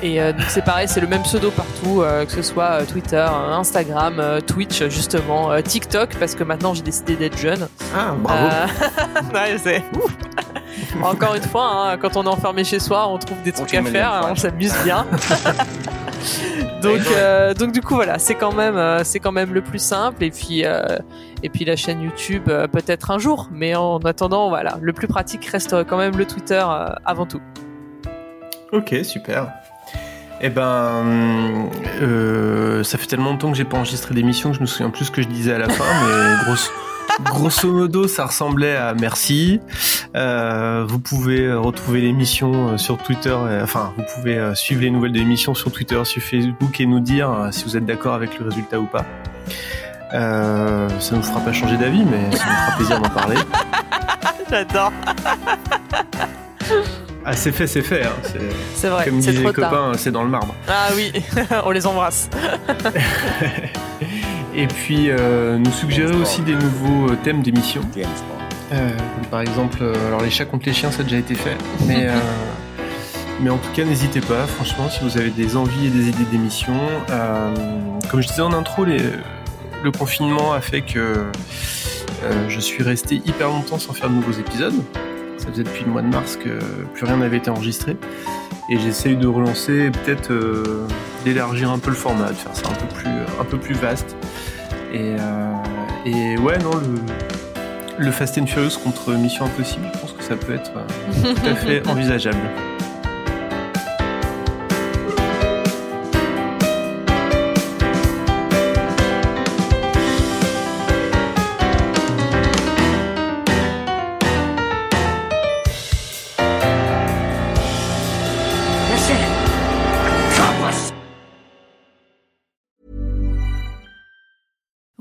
Et donc, c'est pareil, c'est le même pseudo partout, que ce soit Twitter, Instagram, Twitch, justement, TikTok, parce que maintenant j'ai décidé d'être jeune. Ah, bravo. Ouais, c'est. Encore une fois, hein, quand on est enfermé chez soi, on trouve des trucs à faire, on s'amuse bien. donc, euh, donc du coup voilà, c'est quand même, euh, c'est quand même le plus simple. Et puis, euh, et puis la chaîne YouTube peut-être un jour, mais en attendant, voilà, le plus pratique reste quand même le Twitter avant tout. Ok, super. Eh ben, euh, ça fait tellement de temps que j'ai pas enregistré d'émission que je me souviens plus ce que je disais à la fin, mais grosso, grosso modo, ça ressemblait à merci. Euh, vous pouvez retrouver l'émission euh, sur Twitter, euh, enfin, vous pouvez suivre les nouvelles de l'émission sur Twitter, sur Facebook et nous dire si vous êtes d'accord avec le résultat ou pas. Euh, ça nous fera pas changer d'avis, mais ça nous fera plaisir d'en parler. J'adore. Ah, c'est fait, c'est fait. Hein. C'est vrai, Comme trop les copains, c'est dans le marbre. Ah oui, on les embrasse. Et puis, euh, nous suggérer aussi des nouveaux euh, thèmes d'émission. Euh, comme par exemple, alors les chats contre les chiens, ça a déjà été fait. Mais, mais en tout cas, n'hésitez pas, franchement, si vous avez des envies et des idées d'émission. Euh, comme je disais en intro, les- le confinement a fait que euh, je suis resté hyper longtemps sans faire de nouveaux épisodes. Ça faisait depuis le mois de mars que plus rien n'avait été enregistré. Et j'essaye de relancer, peut-être euh, d'élargir un peu le format, de faire ça un peu plus, un peu plus vaste. Et, euh, et ouais, non, le, le Fast and Furious contre Mission Impossible, je pense que ça peut être euh, tout à fait envisageable.